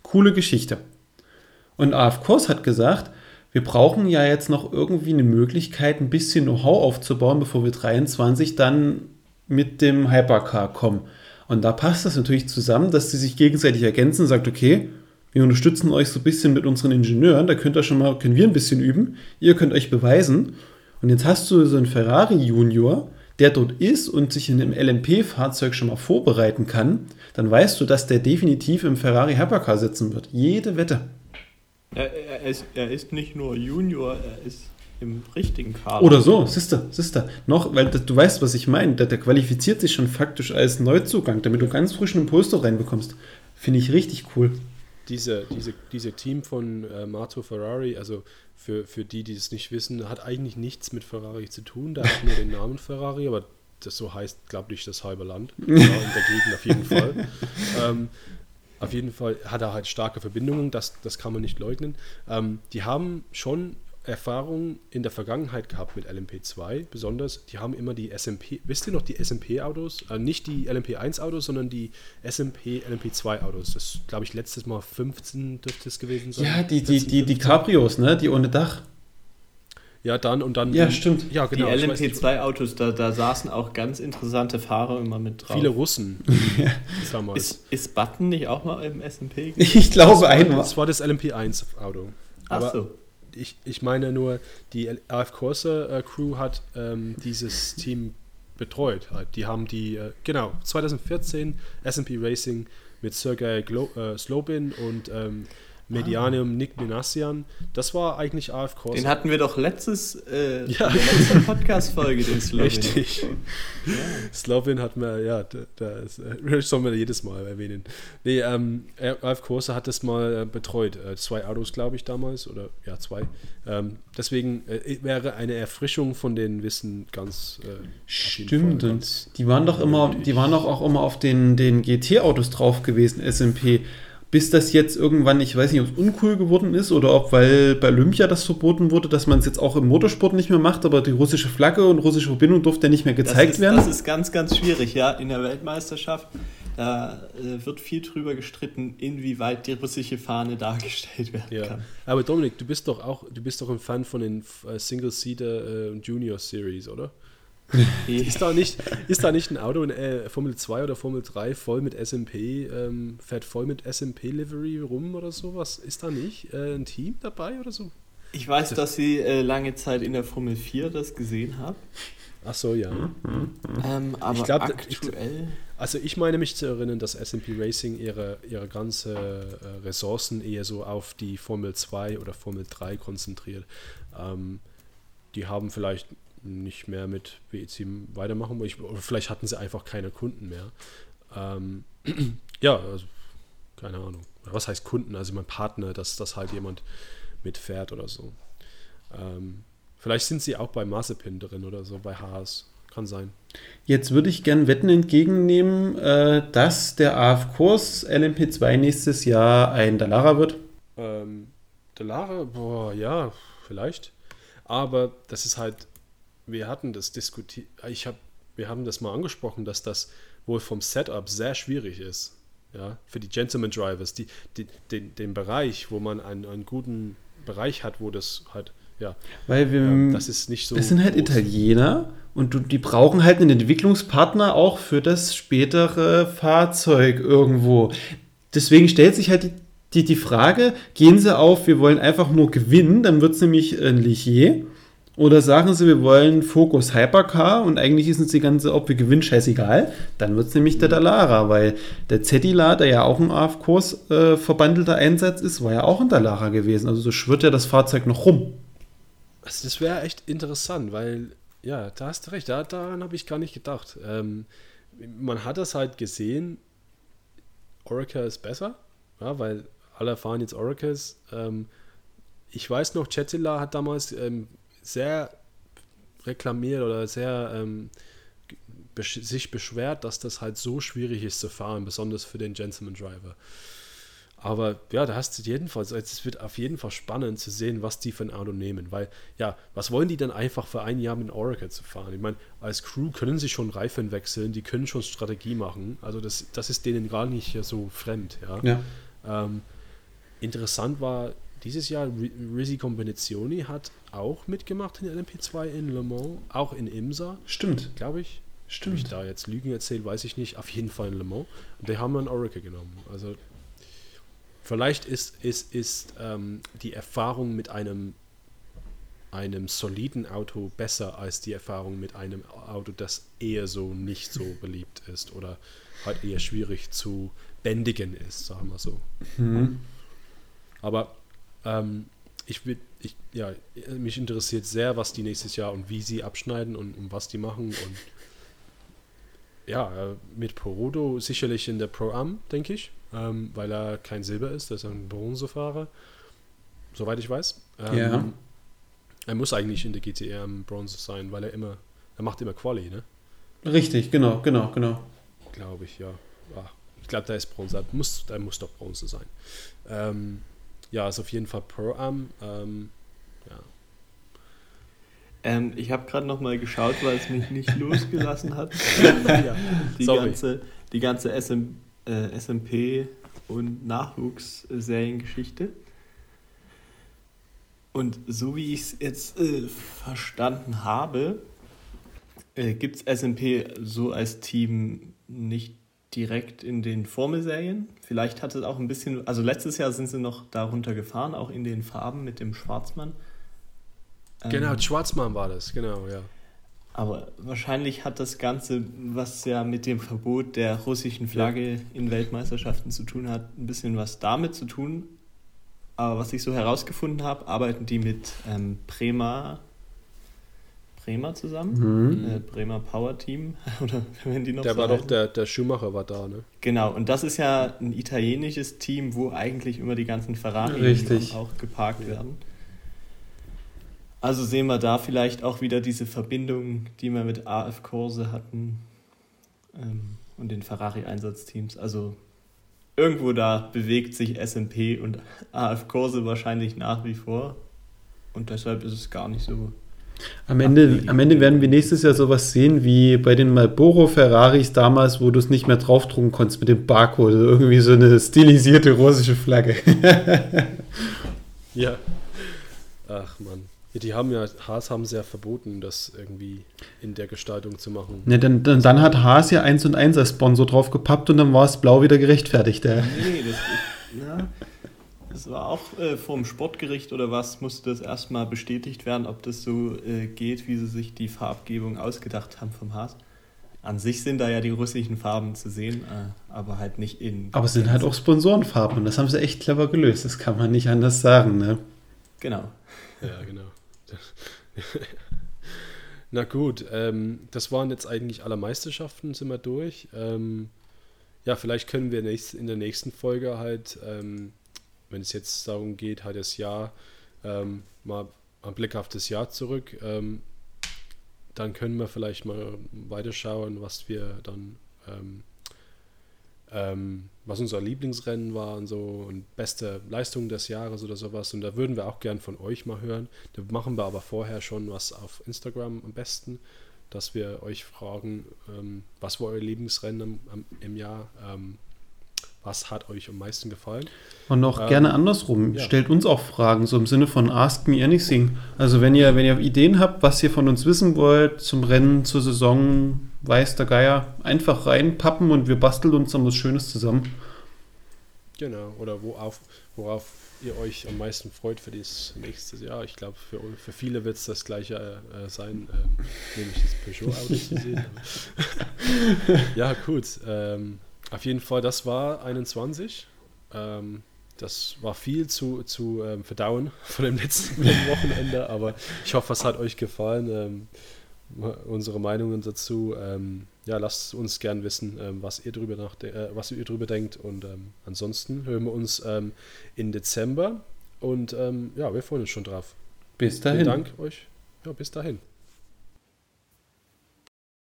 Speaker 2: coole Geschichte. Und AF Kurs hat gesagt, wir brauchen ja jetzt noch irgendwie eine Möglichkeit, ein bisschen Know-how aufzubauen, bevor wir 23 dann mit dem Hypercar kommen. Und da passt das natürlich zusammen, dass sie sich gegenseitig ergänzen und sagt, okay, wir unterstützen euch so ein bisschen mit unseren Ingenieuren, da könnt ihr schon mal, können wir ein bisschen üben, ihr könnt euch beweisen. Und jetzt hast du so einen Ferrari Junior, der dort ist und sich in einem LMP-Fahrzeug schon mal vorbereiten kann, dann weißt du, dass der definitiv im Ferrari Hypercar sitzen wird. Jede Wette.
Speaker 3: er, er, ist, er ist nicht nur Junior, er ist im richtigen Kader.
Speaker 2: Oder so, siehste, siehste. Noch, weil das, du weißt, was ich meine. Der, der qualifiziert sich schon faktisch als Neuzugang, damit du ganz frischen Impuls da reinbekommst. Finde ich richtig cool.
Speaker 1: Diese, diese, diese Team von äh, Marto Ferrari, also für, für die, die es nicht wissen, hat eigentlich nichts mit Ferrari zu tun. Der hat nur den Namen Ferrari, aber das so heißt, glaube ich, das halbe Land. Ja, in der Gegend auf jeden Fall. ähm, auf jeden Fall hat er halt starke Verbindungen, das, das kann man nicht leugnen. Ähm, die haben schon Erfahrung in der Vergangenheit gehabt mit LMP2, besonders, die haben immer die SMP, wisst ihr noch die SMP-Autos? Äh, nicht die LMP1-Autos, sondern die SMP LMP2-Autos. Das glaube ich letztes Mal 15 dürfte es gewesen sein.
Speaker 2: Ja, die, die,
Speaker 1: 14,
Speaker 2: die, die
Speaker 1: 15.
Speaker 2: Cabrios, ne? Die ohne Dach.
Speaker 1: Ja, dann und dann.
Speaker 2: Ja, stimmt.
Speaker 1: Ja,
Speaker 3: die
Speaker 1: genau. nicht,
Speaker 3: LMP2-Autos, da, da saßen auch ganz interessante Fahrer immer mit drauf.
Speaker 1: Viele Russen damals.
Speaker 3: Ist, ist Button nicht auch mal im SMP?
Speaker 2: Ich glaube einmal.
Speaker 1: Das war das LMP1-Auto. Aber
Speaker 3: Achso.
Speaker 1: Ich, ich meine nur, die AF Corsa äh, Crew hat ähm, dieses Team betreut. Halt. Die haben die, äh, genau, 2014 SMP Racing mit Sergei Glo äh, Slobin und ähm, Medianium Nick Minassian. Das war eigentlich AF Corsa.
Speaker 3: Den hatten wir doch letztes, äh,
Speaker 1: Ja.
Speaker 3: letzten Podcast-Folge, den Slogan.
Speaker 1: Richtig.
Speaker 3: Ja.
Speaker 1: Slovin hat man, ja, da, da ist, äh, sollen wir jedes Mal erwähnen. Nee, ähm, Ralf Korse hat das mal äh, betreut. Äh, zwei Autos, glaube ich, damals. Oder ja, zwei. Ähm, deswegen äh, wäre eine Erfrischung von den Wissen ganz. Äh,
Speaker 2: Stimmt,
Speaker 1: ganz-
Speaker 2: und die waren doch immer, die waren doch auch immer auf den, den GT-Autos drauf gewesen, SMP. Bis das jetzt irgendwann, ich weiß nicht, ob es uncool geworden ist oder ob, weil bei Olympia das verboten wurde, dass man es jetzt auch im Motorsport nicht mehr macht, aber die russische Flagge und russische Verbindung durfte ja nicht mehr
Speaker 3: Das
Speaker 2: gezeigt
Speaker 3: ist,
Speaker 2: werden.
Speaker 3: das ist ganz, ganz schwierig, ja. In der Weltmeisterschaft, da äh, wird viel drüber gestritten, inwieweit die russische Fahne dargestellt werden
Speaker 1: Ja.
Speaker 3: kann.
Speaker 1: Aber Dominik, du bist doch auch, du bist doch ein Fan von den äh, Single-Seater äh, Junior Series, oder? Ist da nicht, ist da nicht ein Auto in äh, Formel 2 oder Formel 3 voll mit SMP, ähm, fährt voll mit SMP-Livery rum oder sowas? Ist da nicht äh, ein Team dabei oder so?
Speaker 3: Ich weiß, dass sie äh, lange Zeit in der Formel 4 das gesehen haben,
Speaker 1: Ach so, ja.
Speaker 3: ähm, aber
Speaker 1: glaub, da-
Speaker 3: aktuell...
Speaker 1: Also ich meine mich zu erinnern, dass SMP Racing ihre, ihre ganze äh, Ressourcen eher so auf die Formel 2 oder Formel 3 konzentriert. Ähm, die haben vielleicht nicht mehr mit WEC weitermachen, ich, vielleicht hatten sie einfach keine Kunden mehr. Ähm, ja, also keine Ahnung. Was heißt Kunden? Also mein Partner, dass das halt jemand mitfährt oder so. Ähm, vielleicht sind sie auch bei Mazepin drin oder so, bei Haas. Kann sein.
Speaker 2: Jetzt würde ich gern Wetten entgegennehmen, äh, dass der AF-Kurs LMP2 nächstes Jahr ein Dallara wird.
Speaker 1: Ähm, Delara, boah, ja, vielleicht. Aber das ist halt, wir hatten das diskutiert, ich habe, wir haben das mal angesprochen, dass das wohl vom Setup sehr schwierig ist. Ja, für die Gentleman Drivers, die, die, den, den Bereich, wo man einen, einen guten Bereich hat, wo das halt, ja,
Speaker 2: Weil wir,
Speaker 1: ähm, das ist nicht so.
Speaker 2: das sind halt
Speaker 1: groß.
Speaker 2: Italiener und du, die brauchen halt einen Entwicklungspartner auch für das spätere Fahrzeug irgendwo. Deswegen stellt sich halt die, die, die Frage, gehen sie auf, wir wollen einfach nur gewinnen, dann wird es nämlich ein Lichier. Oder sagen sie, wir wollen Focus Hypercar und eigentlich ist uns die ganze, ob wir gewinnen, scheißegal. Dann wird es nämlich der Dallara, weil der Zettila, der ja auch ein AF-Kurs äh, verbandelter Einsatz ist, war ja auch ein Dallara gewesen. Also so schwirrt ja das Fahrzeug noch rum.
Speaker 1: Also das wäre echt interessant, weil, ja, da hast du recht, da, daran habe ich gar nicht gedacht. Ähm, man hat das halt gesehen, Oracle ist besser, ja, weil alle fahren jetzt Oracles. Ähm, ich weiß noch, Chetila hat damals ähm, sehr reklamiert oder sehr ähm, besch sich beschwert, dass das halt so schwierig ist zu fahren, besonders für den Gentleman Driver. Aber ja, da hast du jedenfalls, also es wird auf jeden Fall spannend zu sehen, was die für ein Auto nehmen, weil ja, was wollen die dann einfach für ein Jahr mit Oracle zu fahren? Ich meine, als Crew können sie schon Reifen wechseln, die können schon Strategie machen, also das, das ist denen gar nicht so fremd, ja.
Speaker 2: Ja.
Speaker 1: Ähm, interessant war, dieses Jahr Ri- Rizzi Combinazioni hat auch mitgemacht in LMP2 in Le Mans, auch in Imsa,
Speaker 2: Stimmt.
Speaker 1: glaube ich. Ob ich
Speaker 2: Stimmt.
Speaker 1: da jetzt Lügen erzählt, weiß ich nicht. Auf jeden Fall in Le Mans. Und die haben dann Oracle genommen. Also vielleicht ist, ist, ist ähm, die Erfahrung mit einem, einem soliden Auto besser als die Erfahrung mit einem Auto, das eher so nicht so beliebt ist oder halt eher schwierig zu bändigen ist, sagen wir so.
Speaker 2: Mhm.
Speaker 1: Aber ähm, ich will, ich, ja, mich interessiert sehr, was die nächstes Jahr und wie sie abschneiden und, und was die machen. Und ja, äh, mit Perudo sicherlich in der Pro-Am, denke ich, ähm, weil er kein Silber ist, das ist ein Bronzefahrer, soweit ich weiß. Ähm,
Speaker 2: Ja.
Speaker 1: Er muss eigentlich in der GTR im Bronze sein, weil er immer, er macht immer Quali, ne?
Speaker 2: Richtig, genau, genau, genau.
Speaker 1: Glaube ich, ja. Ah, ich glaube, da ist Bronze. Da muss, da muss doch Bronze sein. Ähm, ja, ist auf jeden Fall Pro-Am. Ähm, ja.
Speaker 3: Ähm, ich habe gerade noch mal geschaut, weil es mich nicht losgelassen hat.
Speaker 1: ja.
Speaker 3: Die
Speaker 1: Sorry.
Speaker 3: ganze, die ganze SM, äh, SMP und Nachwuchsseriengeschichte. Und so wie ich es jetzt äh, verstanden habe, äh, gibt es SMP so als Team nicht direkt in den Formelserien. Vielleicht hat es auch ein bisschen, also letztes Jahr sind sie noch darunter gefahren, auch in den Farben mit dem Schwarzmann. Ähm,
Speaker 1: Genau, Schwarzmann war das, genau, ja.
Speaker 3: aber wahrscheinlich hat das Ganze, was ja mit dem Verbot der russischen Flagge in Weltmeisterschaften zu tun hat, ein bisschen was damit zu tun. aber was ich so herausgefunden habe, arbeiten die mit ähm, Prema, Bremer zusammen,
Speaker 2: Mhm.
Speaker 3: äh, Bremer Power Team, oder wenn die noch
Speaker 1: Der
Speaker 3: so
Speaker 1: war doch, der, der Schumacher war da, ne?
Speaker 3: Genau, und das ist ja ein italienisches Team, wo eigentlich immer die ganzen Ferrari auch geparkt werden. Also sehen wir da vielleicht auch wieder diese Verbindung, die wir mit AF Corse hatten ähm, und den Ferrari-Einsatzteams. Also irgendwo da bewegt sich SMP und AF Corse wahrscheinlich nach wie vor. Und deshalb ist es gar nicht so.
Speaker 2: Am Ende, am Ende werden wir nächstes Jahr sowas sehen wie bei den Marlboro Ferraris damals, wo du es nicht mehr draufdrucken konntest mit dem Barcode. Irgendwie so eine stilisierte russische Flagge.
Speaker 1: Ja. Ach man. Die haben ja, Haas haben sie ja verboten, das irgendwie in der Gestaltung zu machen.
Speaker 2: Ja, dann, dann, dann hat Haas ja 1 und 1 als Sponsor drauf gepappt und dann war es blau wieder gerechtfertigt. Ja.
Speaker 3: Nee, das, na, das war auch äh, vom Sportgericht oder was, musste das erstmal bestätigt werden, ob das so äh, geht, wie sie sich die Farbgebung ausgedacht haben vom Haas. An sich sind da ja die russischen Farben zu sehen, äh, aber halt nicht in.
Speaker 2: Aber es sind halt auch Sponsorenfarben und das haben sie echt clever gelöst. Das kann man nicht anders sagen. Ne?
Speaker 3: Genau.
Speaker 1: Ja, genau. Na gut, ähm, das waren jetzt eigentlich alle Meisterschaften, sind wir durch. Ähm, ja, vielleicht können wir nächst, in der nächsten Folge halt, ähm, wenn es jetzt darum geht, halt das Jahr, ähm, mal einen Blick auf das Jahr zurück, ähm, dann können wir vielleicht mal weiterschauen, was wir dann, ähm, ähm, was unser Lieblingsrennen war und so und beste Leistung des Jahres oder sowas. Und da würden wir auch gern von euch mal hören. Da machen wir aber vorher schon was auf Instagram am besten, dass wir euch fragen, ähm, was war euer Lieblingsrennen am, im Jahr? Was hat euch am meisten gefallen?
Speaker 2: Und auch
Speaker 1: Ähm,
Speaker 2: gerne andersrum.
Speaker 1: ja.
Speaker 2: Stellt uns auch Fragen, so im Sinne von Ask Me Anything. Also wenn ihr, wenn ihr Ideen habt, was ihr von uns wissen wollt, zum Rennen, zur Saison, weiß der Geier, einfach reinpappen und wir basteln uns dann was Schönes zusammen.
Speaker 1: Genau, oder worauf, worauf ihr euch am meisten freut für das nächste Jahr. Ich glaube, für, für viele wird es das gleiche äh, sein, ähm, nämlich das Peugeot-Auto zu sehen. Ja, gut. Ähm, auf jeden Fall, das war 21. Ähm, das war viel zu, zu ähm, verdauen von dem letzten Wochenende, aber ich hoffe, es hat euch gefallen. Ähm, unsere Meinungen dazu. Ähm, ja, lasst uns gern wissen, ähm, was ihr drüber äh, was ihr drüber denkt. Und ähm, ansonsten hören wir uns im Dezember. Und ja, wir freuen uns schon drauf.
Speaker 2: Bis
Speaker 1: Vielen
Speaker 2: dahin.
Speaker 1: Dank euch. Ja, bis dahin.